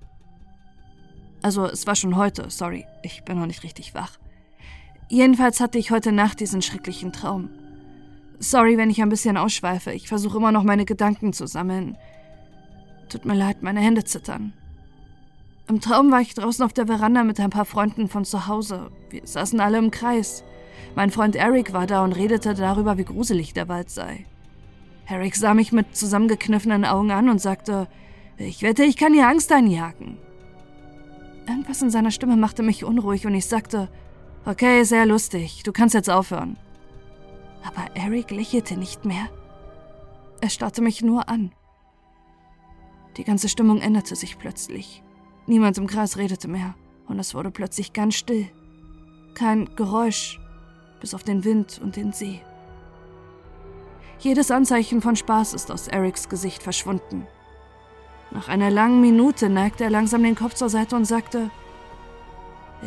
Also, es war schon heute, sorry, ich bin noch nicht richtig wach. Jedenfalls hatte ich heute Nacht diesen schrecklichen Traum. Sorry, wenn ich ein bisschen ausschweife. Ich versuche immer noch meine Gedanken zu sammeln. Tut mir leid, meine Hände zittern. Im Traum war ich draußen auf der Veranda mit ein paar Freunden von zu Hause. Wir saßen alle im Kreis. Mein Freund Eric war da und redete darüber, wie gruselig der Wald sei. Eric sah mich mit zusammengekniffenen Augen an und sagte, ich wette, ich kann dir Angst einjagen. Irgendwas in seiner Stimme machte mich unruhig und ich sagte, okay, sehr lustig, du kannst jetzt aufhören. Aber Eric lächelte nicht mehr. Er starrte mich nur an. Die ganze Stimmung änderte sich plötzlich. Niemand im Kreis redete mehr und es wurde plötzlich ganz still. Kein Geräusch, bis auf den Wind und den See. Jedes Anzeichen von Spaß ist aus Erics Gesicht verschwunden. Nach einer langen Minute neigte er langsam den Kopf zur Seite und sagte,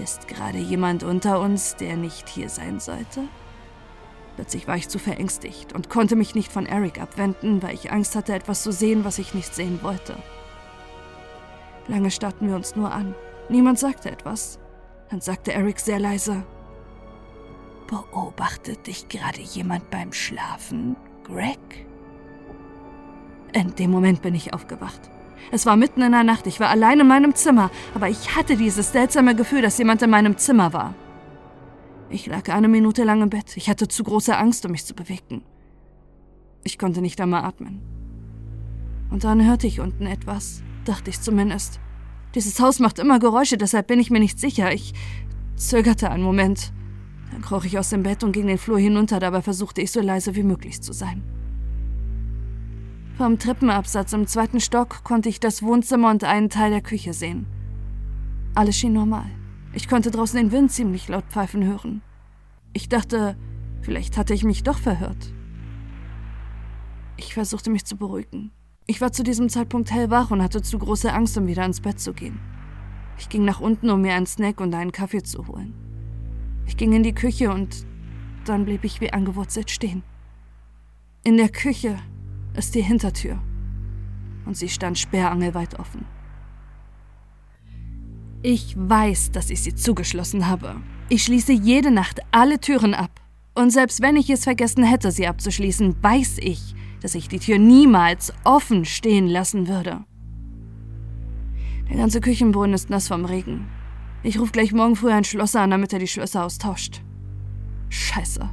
Ist gerade jemand unter uns, der nicht hier sein sollte? Plötzlich war ich zu verängstigt und konnte mich nicht von Eric abwenden, weil ich Angst hatte, etwas zu sehen, was ich nicht sehen wollte. Lange starrten wir uns nur an. Niemand sagte etwas. Dann sagte Eric sehr leise: Beobachtet dich gerade jemand beim Schlafen, Greg? In dem Moment bin ich aufgewacht. Es war mitten in der Nacht, ich war allein in meinem Zimmer, aber ich hatte dieses seltsame Gefühl, dass jemand in meinem Zimmer war. Ich lag eine Minute lang im Bett. Ich hatte zu große Angst, um mich zu bewegen. Ich konnte nicht einmal atmen. Und dann hörte ich unten etwas, dachte ich zumindest. Dieses Haus macht immer Geräusche, deshalb bin ich mir nicht sicher. Ich zögerte einen Moment. Dann kroch ich aus dem Bett und ging den Flur hinunter, dabei versuchte ich so leise wie möglich zu sein. Vom Treppenabsatz im zweiten Stock konnte ich das Wohnzimmer und einen Teil der Küche sehen. Alles schien normal. Ich konnte draußen den Wind ziemlich laut pfeifen hören. Ich dachte, vielleicht hatte ich mich doch verhört. Ich versuchte mich zu beruhigen. Ich war zu diesem Zeitpunkt hellwach und hatte zu große Angst, um wieder ins Bett zu gehen. Ich ging nach unten, um mir einen Snack und einen Kaffee zu holen. Ich ging in die Küche und dann blieb ich wie angewurzelt stehen. In der Küche ist die Hintertür und sie stand sperrangelweit offen. Ich weiß, dass ich sie zugeschlossen habe. Ich schließe jede Nacht alle Türen ab. Und selbst wenn ich es vergessen hätte, sie abzuschließen, weiß ich, dass ich die Tür niemals offen stehen lassen würde. Der ganze Küchenboden ist nass vom Regen. Ich rufe gleich morgen früh einen Schlosser an, damit er die Schlösser austauscht. Scheiße.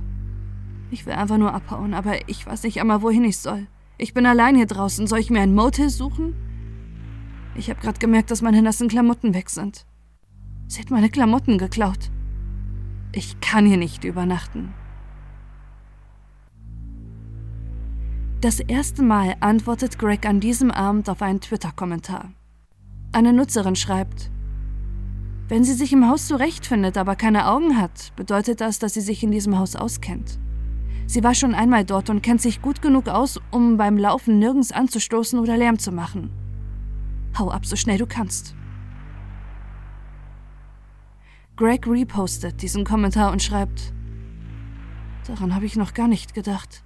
Ich will einfach nur abhauen, aber ich weiß nicht einmal, wohin ich soll. Ich bin allein hier draußen. Soll ich mir ein Motel suchen? Ich habe gerade gemerkt, dass meine nassen Klamotten weg sind. Sie hat meine Klamotten geklaut. Ich kann hier nicht übernachten. Das erste Mal antwortet Greg an diesem Abend auf einen Twitter-Kommentar. Eine Nutzerin schreibt, wenn sie sich im Haus zurechtfindet, aber keine Augen hat, bedeutet das, dass sie sich in diesem Haus auskennt. Sie war schon einmal dort und kennt sich gut genug aus, um beim Laufen nirgends anzustoßen oder Lärm zu machen. Hau ab, so schnell du kannst. Greg repostet diesen Kommentar und schreibt, Daran habe ich noch gar nicht gedacht.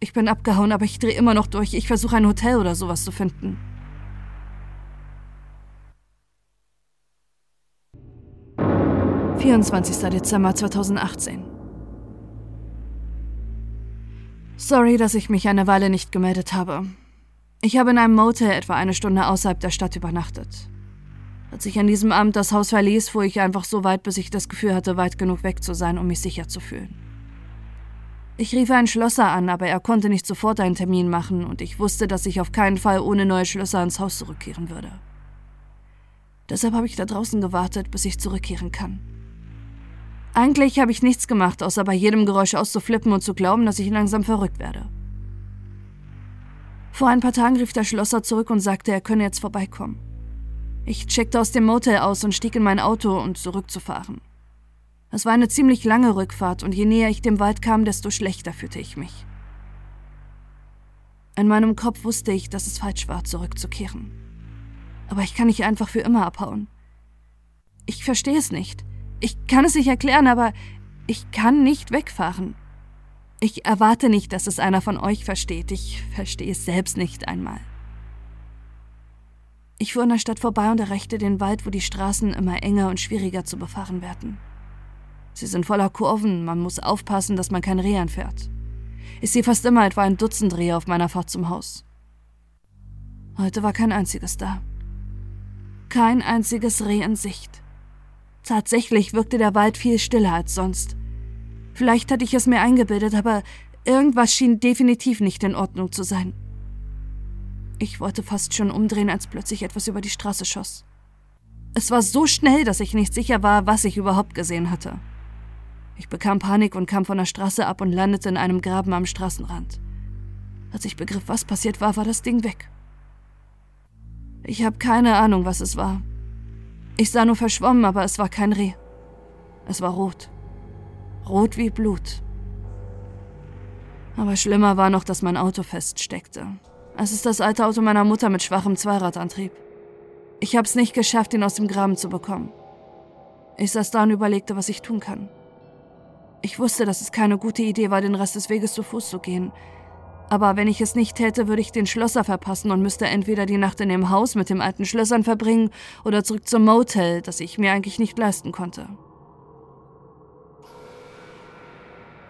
Ich bin abgehauen, aber ich drehe immer noch durch. Ich versuche ein Hotel oder sowas zu finden. »24. Dezember 2018. Sorry, dass ich mich eine Weile nicht gemeldet habe. Ich habe in einem Motel etwa eine Stunde außerhalb der Stadt übernachtet. Als ich an diesem Abend das Haus verließ, fuhr ich einfach so weit, bis ich das Gefühl hatte, weit genug weg zu sein, um mich sicher zu fühlen. Ich rief einen Schlosser an, aber er konnte nicht sofort einen Termin machen und ich wusste, dass ich auf keinen Fall ohne neue Schlösser ins Haus zurückkehren würde. Deshalb habe ich da draußen gewartet, bis ich zurückkehren kann. Eigentlich habe ich nichts gemacht, außer bei jedem Geräusch auszuflippen und zu glauben, dass ich langsam verrückt werde. Vor ein paar Tagen rief der Schlosser zurück und sagte, er könne jetzt vorbeikommen. Ich checkte aus dem Motel aus und stieg in mein Auto, um zurückzufahren. Es war eine ziemlich lange Rückfahrt und je näher ich dem Wald kam, desto schlechter fühlte ich mich. In meinem Kopf wusste ich, dass es falsch war, zurückzukehren. Aber ich kann nicht einfach für immer abhauen. Ich verstehe es nicht. Ich kann es nicht erklären, aber ich kann nicht wegfahren. Ich erwarte nicht, dass es einer von euch versteht. Ich verstehe es selbst nicht einmal. Ich fuhr in der Stadt vorbei und erreichte den Wald, wo die Straßen immer enger und schwieriger zu befahren werden. Sie sind voller Kurven, man muss aufpassen, dass man kein Reh anfährt. Ich sehe fast immer etwa ein Dutzend Rehe auf meiner Fahrt zum Haus. Heute war kein einziges da. Kein einziges Reh in Sicht. Tatsächlich wirkte der Wald viel stiller als sonst. Vielleicht hatte ich es mir eingebildet, aber irgendwas schien definitiv nicht in Ordnung zu sein. Ich wollte fast schon umdrehen, als plötzlich etwas über die Straße schoss. Es war so schnell, dass ich nicht sicher war, was ich überhaupt gesehen hatte. Ich bekam Panik und kam von der Straße ab und landete in einem Graben am Straßenrand. Als ich begriff, was passiert war, war das Ding weg. Ich habe keine Ahnung, was es war. Ich sah nur verschwommen, aber es war kein Reh. Es war rot. Rot wie Blut. Aber schlimmer war noch, dass mein Auto feststeckte. Es ist das alte Auto meiner Mutter mit schwachem Zweiradantrieb. Ich habe es nicht geschafft, ihn aus dem Graben zu bekommen. Ich saß da und überlegte, was ich tun kann. Ich wusste, dass es keine gute Idee war, den Rest des Weges zu Fuß zu gehen. Aber wenn ich es nicht täte, würde ich den Schlosser verpassen und müsste entweder die Nacht in dem Haus mit dem alten Schlössern verbringen oder zurück zum Motel, das ich mir eigentlich nicht leisten konnte.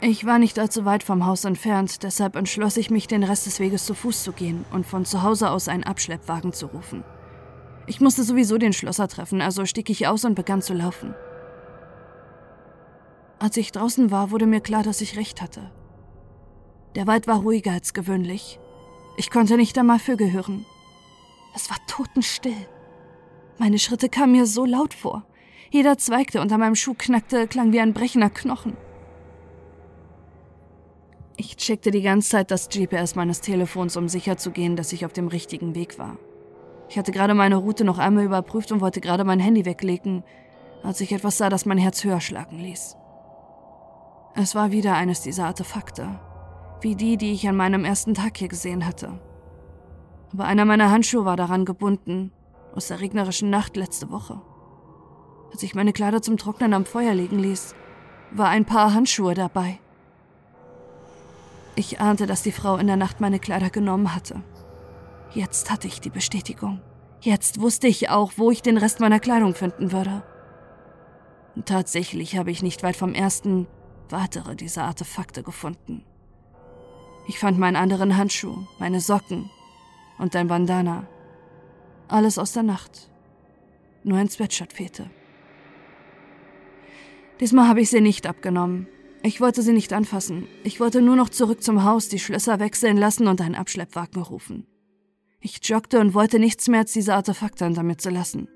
Ich war nicht allzu weit vom Haus entfernt, deshalb entschloss ich mich, den Rest des Weges zu Fuß zu gehen und von zu Hause aus einen Abschleppwagen zu rufen. Ich musste sowieso den Schlosser treffen, also stieg ich aus und begann zu laufen. Als ich draußen war, wurde mir klar, dass ich recht hatte. Der Wald war ruhiger als gewöhnlich. Ich konnte nicht einmal Vögel hören. Es war totenstill. Meine Schritte kamen mir so laut vor. Jeder Zweig, der unter meinem Schuh knackte, klang wie ein brechender Knochen. Ich checkte die ganze Zeit das GPS meines Telefons, um sicherzugehen, dass ich auf dem richtigen Weg war. Ich hatte gerade meine Route noch einmal überprüft und wollte gerade mein Handy weglegen, als ich etwas sah, das mein Herz höher schlagen ließ. Es war wieder eines dieser Artefakte, wie die, die ich an meinem ersten Tag hier gesehen hatte. Aber einer meiner Handschuhe war daran gebunden, aus der regnerischen Nacht letzte Woche. Als ich meine Kleider zum Trocknen am Feuer legen ließ, war ein paar Handschuhe dabei. Ich ahnte, dass die Frau in der Nacht meine Kleider genommen hatte. Jetzt hatte ich die Bestätigung. Jetzt wusste ich auch, wo ich den Rest meiner Kleidung finden würde. Tatsächlich habe ich nicht weit vom ersten weitere dieser Artefakte gefunden. Ich fand meinen anderen Handschuh, meine Socken und ein Bandana. Alles aus der Nacht. Nur ein Sweatshirt fehlte. Diesmal habe ich sie nicht abgenommen. Ich wollte sie nicht anfassen. Ich wollte nur noch zurück zum Haus, die Schlösser wechseln lassen und einen Abschleppwagen rufen. Ich joggte und wollte nichts mehr als diese Artefakte hinter mir zu lassen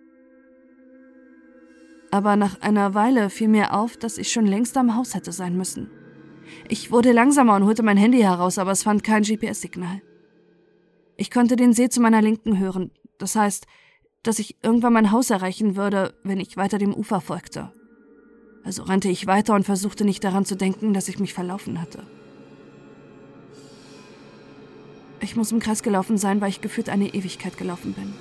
aber nach einer Weile fiel mir auf, dass ich schon längst am Haus hätte sein müssen. Ich wurde langsamer und holte mein Handy heraus, aber es fand kein GPS-Signal. Ich konnte den See zu meiner Linken hören, das heißt, dass ich irgendwann mein Haus erreichen würde, wenn ich weiter dem Ufer folgte. Also rannte ich weiter und versuchte nicht daran zu denken, dass ich mich verlaufen hatte. Ich muss im Kreis gelaufen sein, weil ich gefühlt eine Ewigkeit gelaufen bin.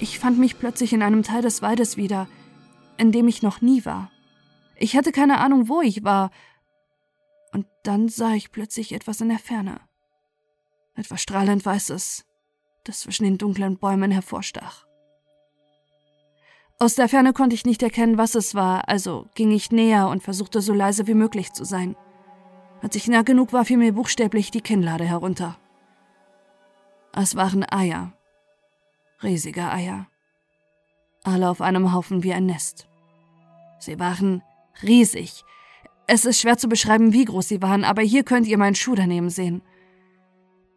Ich fand mich plötzlich in einem Teil des Waldes wieder, in dem ich noch nie war. Ich hatte keine Ahnung, wo ich war. Und dann sah ich plötzlich etwas in der Ferne. Etwas strahlend Weißes, das zwischen den dunklen Bäumen hervorstach. Aus der Ferne konnte ich nicht erkennen, was es war, also ging ich näher und versuchte so leise wie möglich zu sein. Als ich nah genug war, fiel mir buchstäblich die Kinnlade herunter. Es waren Eier. Riesige Eier. Alle auf einem Haufen wie ein Nest. Sie waren riesig. Es ist schwer zu beschreiben, wie groß sie waren, aber hier könnt ihr meinen Schuh daneben sehen.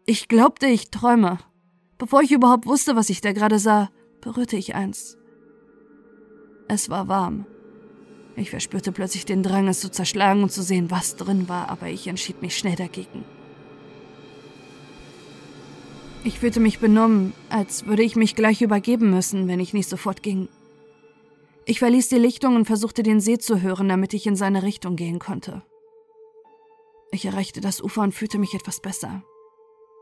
Ich glaubte, ich träume. Bevor ich überhaupt wusste, was ich da gerade sah, berührte ich eins. Es war warm. Ich verspürte plötzlich den Drang, es zu zerschlagen und zu sehen, was drin war, aber ich entschied mich schnell dagegen. Ich fühlte mich benommen, als würde ich mich gleich übergeben müssen, wenn ich nicht sofort ging. Ich verließ die Lichtung und versuchte den See zu hören, damit ich in seine Richtung gehen konnte. Ich erreichte das Ufer und fühlte mich etwas besser.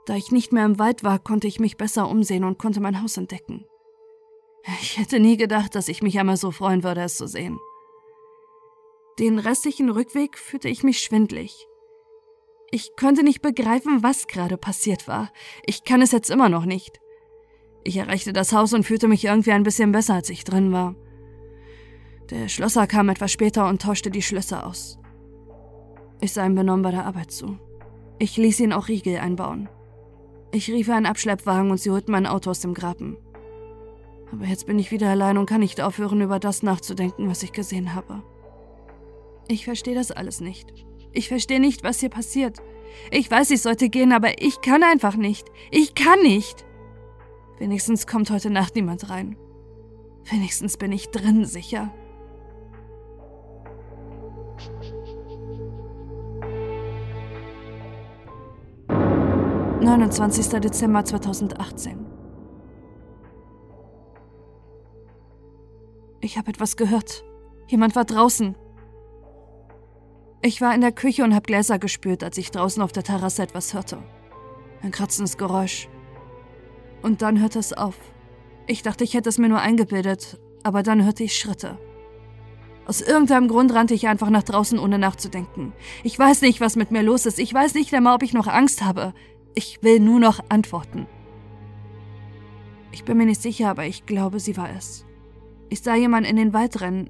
Da ich nicht mehr im Wald war, konnte ich mich besser umsehen und konnte mein Haus entdecken. Ich hätte nie gedacht, dass ich mich einmal so freuen würde, es zu sehen. Den restlichen Rückweg fühlte ich mich schwindlig. Ich konnte nicht begreifen, was gerade passiert war. Ich kann es jetzt immer noch nicht. Ich erreichte das Haus und fühlte mich irgendwie ein bisschen besser, als ich drin war. Der Schlosser kam etwas später und tauschte die Schlösser aus. Ich sah ihm benommen bei der Arbeit zu. Ich ließ ihn auch Riegel einbauen. Ich rief einen Abschleppwagen und sie holten mein Auto aus dem Graben. Aber jetzt bin ich wieder allein und kann nicht aufhören, über das nachzudenken, was ich gesehen habe. Ich verstehe das alles nicht. Ich verstehe nicht, was hier passiert. Ich weiß, ich sollte gehen, aber ich kann einfach nicht. Ich kann nicht. Wenigstens kommt heute Nacht niemand rein. Wenigstens bin ich drin sicher. Neunundzwanzigster Dezember 2018 Ich habe etwas gehört. Jemand war draußen. Ich war in der Küche und habe Gläser gespürt, als ich draußen auf der Terrasse etwas hörte. Ein kratzendes Geräusch. Und dann hörte es auf. Ich dachte, ich hätte es mir nur eingebildet, aber dann hörte ich Schritte. Aus irgendeinem Grund rannte ich einfach nach draußen, ohne nachzudenken. Ich weiß nicht, was mit mir los ist. Ich weiß nicht einmal, ob ich noch Angst habe. Ich will nur noch antworten. Ich bin mir nicht sicher, aber ich glaube, sie war es. Ich sah jemanden in den Wald rennen.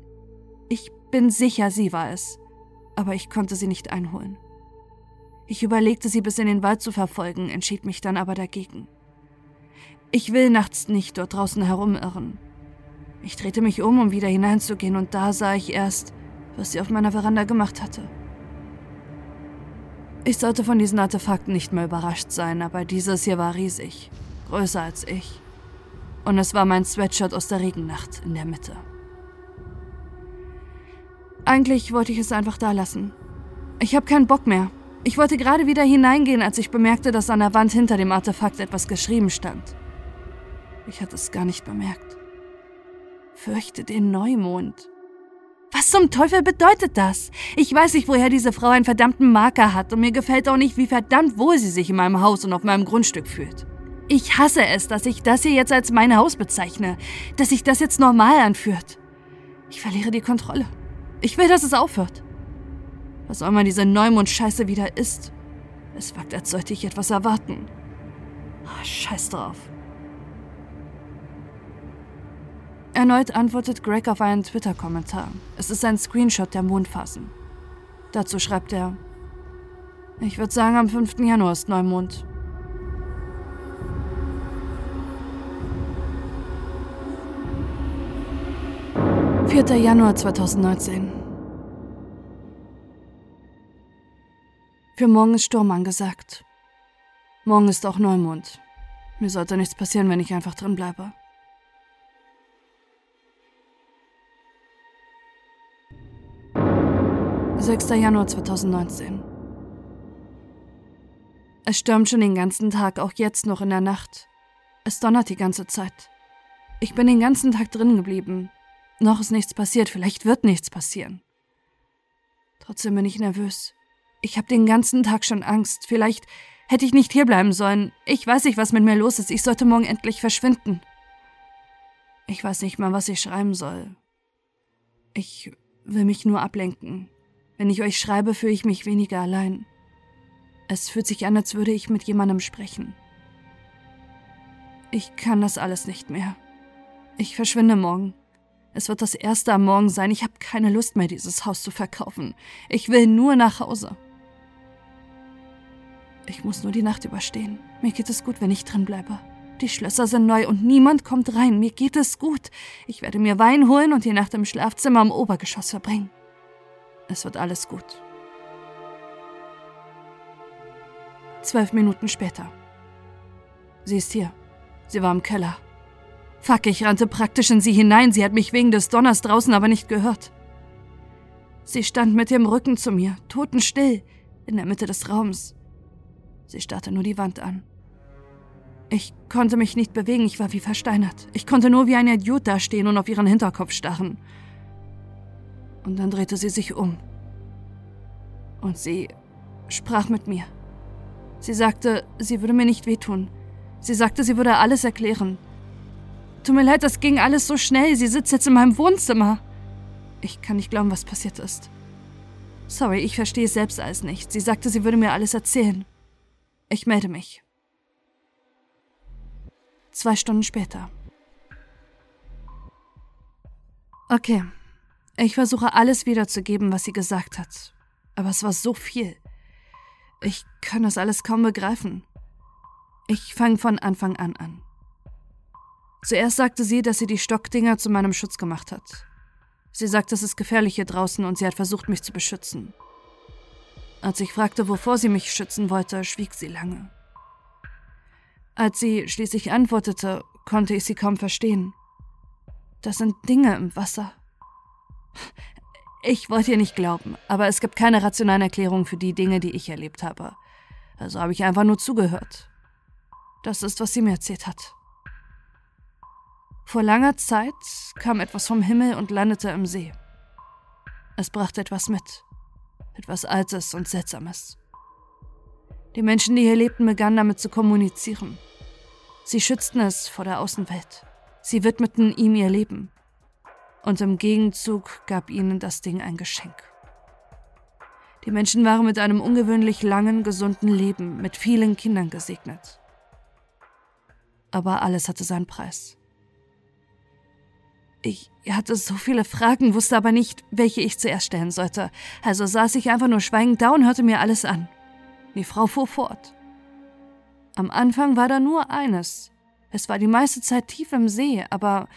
Ich bin sicher, sie war es aber ich konnte sie nicht einholen. Ich überlegte, sie bis in den Wald zu verfolgen, entschied mich dann aber dagegen. Ich will nachts nicht dort draußen herumirren. Ich drehte mich um, um wieder hineinzugehen, und da sah ich erst, was sie auf meiner Veranda gemacht hatte. Ich sollte von diesen Artefakten nicht mehr überrascht sein, aber dieses hier war riesig, größer als ich. Und es war mein Sweatshirt aus der Regennacht in der Mitte. Eigentlich wollte ich es einfach da lassen. Ich habe keinen Bock mehr. Ich wollte gerade wieder hineingehen, als ich bemerkte, dass an der Wand hinter dem Artefakt etwas geschrieben stand. Ich hatte es gar nicht bemerkt. Fürchte den Neumond. Was zum Teufel bedeutet das? Ich weiß nicht, woher diese Frau einen verdammten Marker hat und mir gefällt auch nicht, wie verdammt wohl sie sich in meinem Haus und auf meinem Grundstück fühlt. Ich hasse es, dass ich das hier jetzt als mein Haus bezeichne, dass sich das jetzt normal anführt. Ich verliere die Kontrolle. Ich will, dass es aufhört. Was auch immer diese Neumond-Scheiße wieder ist. Es wirkt, als sollte ich etwas erwarten. Oh, scheiß drauf. Erneut antwortet Greg auf einen Twitter-Kommentar. Es ist ein Screenshot der Mondphasen. Dazu schreibt er: Ich würde sagen, am 5. Januar ist Neumond. Vierter Januar 2019 Für morgen ist Sturm angesagt. Morgen ist auch Neumond. Mir sollte nichts passieren, wenn ich einfach drin bleibe. Sechster Januar 2019 Es stürmt schon den ganzen Tag, auch jetzt noch in der Nacht. Es donnert die ganze Zeit. Ich bin den ganzen Tag drin geblieben. Noch ist nichts passiert, vielleicht wird nichts passieren. Trotzdem bin ich nervös. Ich habe den ganzen Tag schon Angst. Vielleicht hätte ich nicht hierbleiben sollen. Ich weiß nicht, was mit mir los ist. Ich sollte morgen endlich verschwinden. Ich weiß nicht mal, was ich schreiben soll. Ich will mich nur ablenken. Wenn ich euch schreibe, fühle ich mich weniger allein. Es fühlt sich an, als würde ich mit jemandem sprechen. Ich kann das alles nicht mehr. Ich verschwinde morgen. Es wird das erste am Morgen sein. Ich habe keine Lust mehr, dieses Haus zu verkaufen. Ich will nur nach Hause. Ich muss nur die Nacht überstehen. Mir geht es gut, wenn ich drin bleibe. Die Schlösser sind neu und niemand kommt rein. Mir geht es gut. Ich werde mir Wein holen und die Nacht im Schlafzimmer am Obergeschoss verbringen. Es wird alles gut. Zwölf Minuten später. Sie ist hier. Sie war im Keller. Fuck, ich rannte praktisch in sie hinein. Sie hat mich wegen des Donners draußen aber nicht gehört. Sie stand mit dem Rücken zu mir, totenstill, in der Mitte des Raums. Sie starrte nur die Wand an. Ich konnte mich nicht bewegen, ich war wie versteinert. Ich konnte nur wie ein Idiot dastehen und auf ihren Hinterkopf starren. Und dann drehte sie sich um. Und sie sprach mit mir. Sie sagte, sie würde mir nicht wehtun. Sie sagte, sie würde alles erklären. Tut mir leid, das ging alles so schnell. Sie sitzt jetzt in meinem Wohnzimmer. Ich kann nicht glauben, was passiert ist. Sorry, ich verstehe es selbst alles nicht. Sie sagte, sie würde mir alles erzählen. Ich melde mich. Zwei Stunden später. Okay, ich versuche alles wiederzugeben, was sie gesagt hat. Aber es war so viel. Ich kann das alles kaum begreifen. Ich fange von Anfang an an. Zuerst sagte sie, dass sie die Stockdinger zu meinem Schutz gemacht hat. Sie sagt, es ist gefährlich hier draußen und sie hat versucht, mich zu beschützen. Als ich fragte, wovor sie mich schützen wollte, schwieg sie lange. Als sie schließlich antwortete, konnte ich sie kaum verstehen. Das sind Dinge im Wasser. Ich wollte ihr nicht glauben, aber es gibt keine rationalen Erklärungen für die Dinge, die ich erlebt habe. Also habe ich einfach nur zugehört. Das ist, was sie mir erzählt hat. Vor langer Zeit kam etwas vom Himmel und landete im See. Es brachte etwas mit. Etwas Altes und Seltsames. Die Menschen, die hier lebten, begannen damit zu kommunizieren. Sie schützten es vor der Außenwelt. Sie widmeten ihm ihr Leben. Und im Gegenzug gab ihnen das Ding ein Geschenk. Die Menschen waren mit einem ungewöhnlich langen, gesunden Leben mit vielen Kindern gesegnet. Aber alles hatte seinen Preis. Ich hatte so viele Fragen, wusste aber nicht, welche ich zuerst stellen sollte. Also saß ich einfach nur schweigend da und hörte mir alles an. Die Frau fuhr fort. Am Anfang war da nur eines. Es war die meiste Zeit tief im See, aber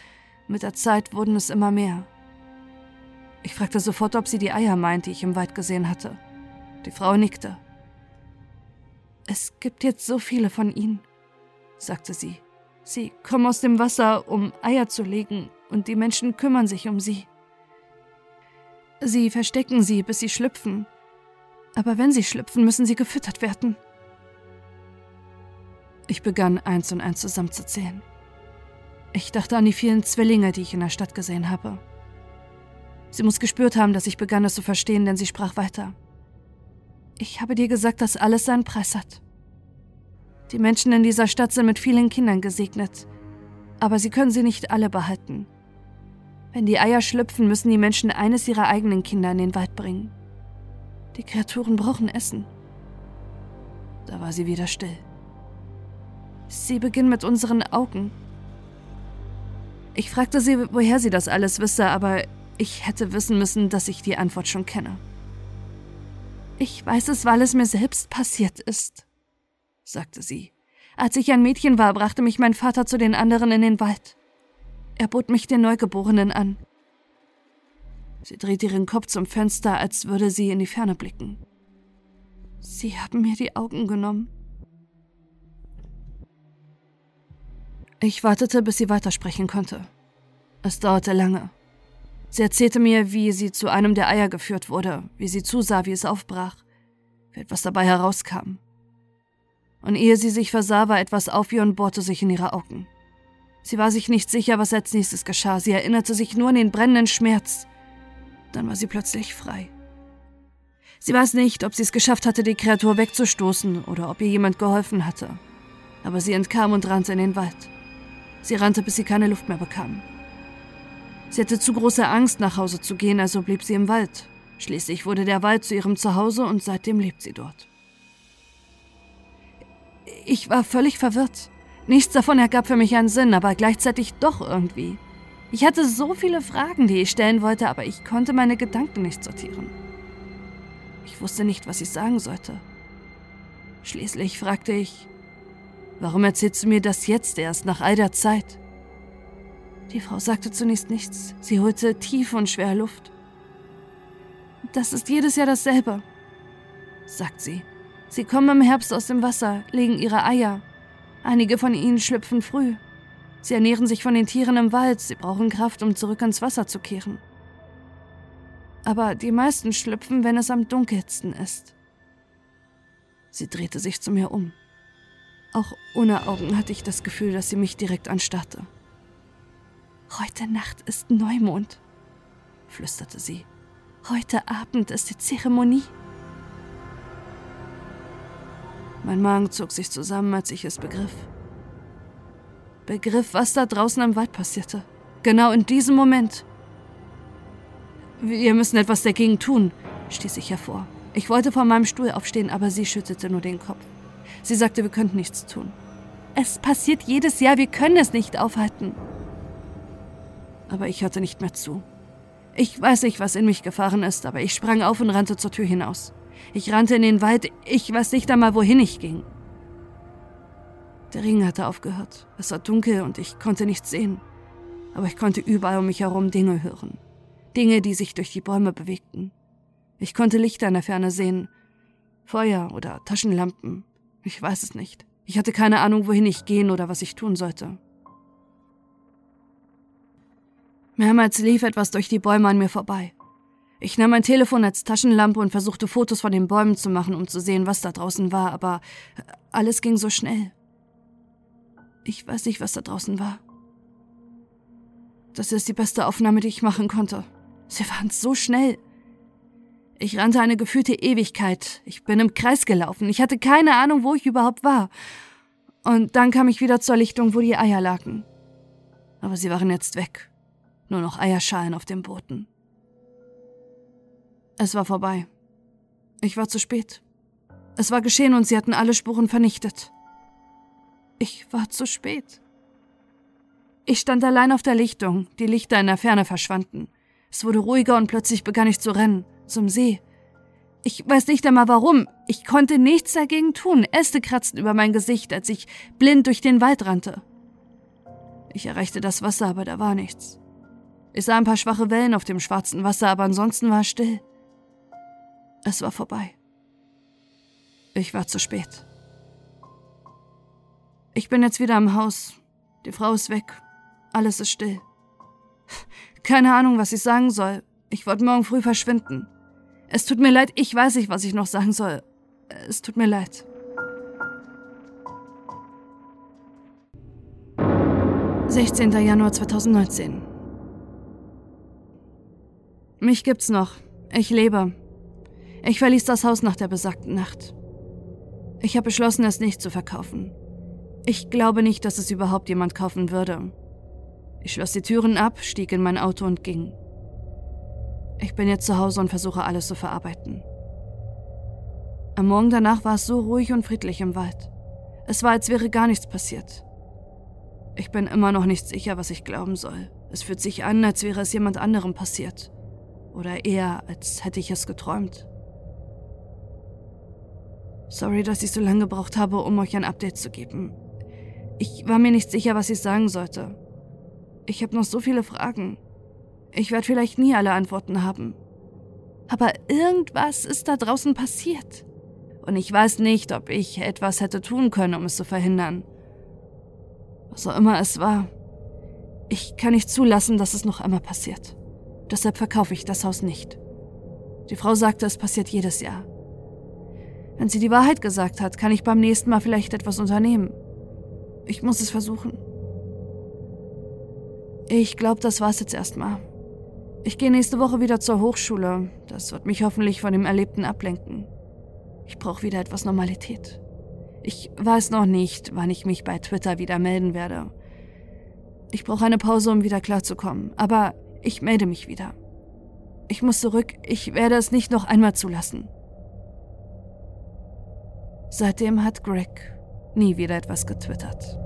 mit der Zeit wurden es immer mehr. Ich fragte sofort, ob sie die Eier meint, die ich im Wald gesehen hatte. Die Frau nickte. Es gibt jetzt so viele von ihnen, sagte sie. Sie kommen aus dem Wasser, um Eier zu legen, und die Menschen kümmern sich um sie. Sie verstecken sie, bis sie schlüpfen. Aber wenn sie schlüpfen, müssen sie gefüttert werden. Ich begann eins und eins zusammenzuzählen. Ich dachte an die vielen Zwillinge, die ich in der Stadt gesehen habe. Sie muss gespürt haben, dass ich begann es zu verstehen, denn sie sprach weiter. Ich habe dir gesagt, dass alles seinen Preis hat. Die Menschen in dieser Stadt sind mit vielen Kindern gesegnet, aber sie können sie nicht alle behalten. Wenn die Eier schlüpfen, müssen die Menschen eines ihrer eigenen Kinder in den Wald bringen. Die Kreaturen brauchen Essen. Da war sie wieder still. Sie beginnen mit unseren Augen. Ich fragte sie, woher sie das alles wisse, aber ich hätte wissen müssen, dass ich die Antwort schon kenne. Ich weiß es, weil es mir selbst passiert ist, sagte sie. Als ich ein Mädchen war, brachte mich mein Vater zu den anderen in den Wald. Er bot mich den Neugeborenen an. Sie drehte ihren Kopf zum Fenster, als würde sie in die Ferne blicken. Sie haben mir die Augen genommen. Ich wartete, bis sie weitersprechen konnte. Es dauerte lange. Sie erzählte mir, wie sie zu einem der Eier geführt wurde, wie sie zusah, wie es aufbrach, wie etwas dabei herauskam. Und ehe sie sich versah, war etwas auf ihr und bohrte sich in ihre Augen. Sie war sich nicht sicher, was als nächstes geschah. Sie erinnerte sich nur an den brennenden Schmerz. Dann war sie plötzlich frei. Sie weiß nicht, ob sie es geschafft hatte, die Kreatur wegzustoßen oder ob ihr jemand geholfen hatte. Aber sie entkam und rannte in den Wald. Sie rannte, bis sie keine Luft mehr bekam. Sie hatte zu große Angst, nach Hause zu gehen, also blieb sie im Wald. Schließlich wurde der Wald zu ihrem Zuhause und seitdem lebt sie dort. Ich war völlig verwirrt. Nichts davon ergab für mich einen Sinn, aber gleichzeitig doch irgendwie. Ich hatte so viele Fragen, die ich stellen wollte, aber ich konnte meine Gedanken nicht sortieren. Ich wusste nicht, was ich sagen sollte. Schließlich fragte ich, warum erzählst du mir das jetzt erst nach all der Zeit? Die Frau sagte zunächst nichts. Sie holte tief und schwer Luft. Das ist jedes Jahr dasselbe, sagt sie. Sie kommen im Herbst aus dem Wasser, legen ihre Eier. Einige von ihnen schlüpfen früh. Sie ernähren sich von den Tieren im Wald, sie brauchen Kraft, um zurück ins Wasser zu kehren. Aber die meisten schlüpfen, wenn es am dunkelsten ist. Sie drehte sich zu mir um. Auch ohne Augen hatte ich das Gefühl, dass sie mich direkt anstarrte. Heute Nacht ist Neumond, flüsterte sie. Heute Abend ist die Zeremonie. Mein Magen zog sich zusammen, als ich es begriff. Begriff, was da draußen im Wald passierte. Genau in diesem Moment. Wir müssen etwas dagegen tun, stieß ich hervor. Ich wollte von meinem Stuhl aufstehen, aber sie schüttelte nur den Kopf. Sie sagte, wir könnten nichts tun. Es passiert jedes Jahr, wir können es nicht aufhalten aber ich hörte nicht mehr zu. Ich weiß nicht, was in mich gefahren ist, aber ich sprang auf und rannte zur Tür hinaus. Ich rannte in den Wald, ich weiß nicht einmal, wohin ich ging. Der Ring hatte aufgehört. Es war dunkel und ich konnte nichts sehen. Aber ich konnte überall um mich herum Dinge hören. Dinge, die sich durch die Bäume bewegten. Ich konnte Lichter in der Ferne sehen. Feuer oder Taschenlampen. Ich weiß es nicht. Ich hatte keine Ahnung, wohin ich gehen oder was ich tun sollte. Mehrmals lief etwas durch die Bäume an mir vorbei. Ich nahm mein Telefon als Taschenlampe und versuchte Fotos von den Bäumen zu machen, um zu sehen, was da draußen war, aber alles ging so schnell. Ich weiß nicht, was da draußen war. Das ist die beste Aufnahme, die ich machen konnte. Sie waren so schnell. Ich rannte eine gefühlte Ewigkeit. Ich bin im Kreis gelaufen. Ich hatte keine Ahnung, wo ich überhaupt war. Und dann kam ich wieder zur Lichtung, wo die Eier lagen. Aber sie waren jetzt weg nur noch Eierschalen auf dem Boden. Es war vorbei. Ich war zu spät. Es war geschehen und sie hatten alle Spuren vernichtet. Ich war zu spät. Ich stand allein auf der Lichtung, die Lichter in der Ferne verschwanden. Es wurde ruhiger und plötzlich begann ich zu rennen, zum See. Ich weiß nicht einmal warum. Ich konnte nichts dagegen tun. Äste kratzten über mein Gesicht, als ich blind durch den Wald rannte. Ich erreichte das Wasser, aber da war nichts. Ich sah ein paar schwache Wellen auf dem schwarzen Wasser, aber ansonsten war es still. Es war vorbei. Ich war zu spät. Ich bin jetzt wieder im Haus. Die Frau ist weg. Alles ist still. Keine Ahnung, was ich sagen soll. Ich wollte morgen früh verschwinden. Es tut mir leid, ich weiß nicht, was ich noch sagen soll. Es tut mir leid. Sechzehnter Januar 2019 mich gibt's noch. Ich lebe. Ich verließ das Haus nach der besagten Nacht. Ich habe beschlossen, es nicht zu verkaufen. Ich glaube nicht, dass es überhaupt jemand kaufen würde. Ich schloss die Türen ab, stieg in mein Auto und ging. Ich bin jetzt zu Hause und versuche alles zu verarbeiten. Am Morgen danach war es so ruhig und friedlich im Wald. Es war, als wäre gar nichts passiert. Ich bin immer noch nicht sicher, was ich glauben soll. Es fühlt sich an, als wäre es jemand anderem passiert. Oder eher, als hätte ich es geträumt. Sorry, dass ich so lange gebraucht habe, um euch ein Update zu geben. Ich war mir nicht sicher, was ich sagen sollte. Ich habe noch so viele Fragen. Ich werde vielleicht nie alle Antworten haben. Aber irgendwas ist da draußen passiert. Und ich weiß nicht, ob ich etwas hätte tun können, um es zu verhindern. Was auch immer es war. Ich kann nicht zulassen, dass es noch einmal passiert. Deshalb verkaufe ich das Haus nicht. Die Frau sagte, es passiert jedes Jahr. Wenn sie die Wahrheit gesagt hat, kann ich beim nächsten Mal vielleicht etwas unternehmen. Ich muss es versuchen. Ich glaube, das war's jetzt erstmal. Ich gehe nächste Woche wieder zur Hochschule. Das wird mich hoffentlich von dem Erlebten ablenken. Ich brauche wieder etwas Normalität. Ich weiß noch nicht, wann ich mich bei Twitter wieder melden werde. Ich brauche eine Pause, um wieder klarzukommen. Aber ich melde mich wieder. Ich muss zurück, ich werde es nicht noch einmal zulassen. Seitdem hat Greg nie wieder etwas getwittert.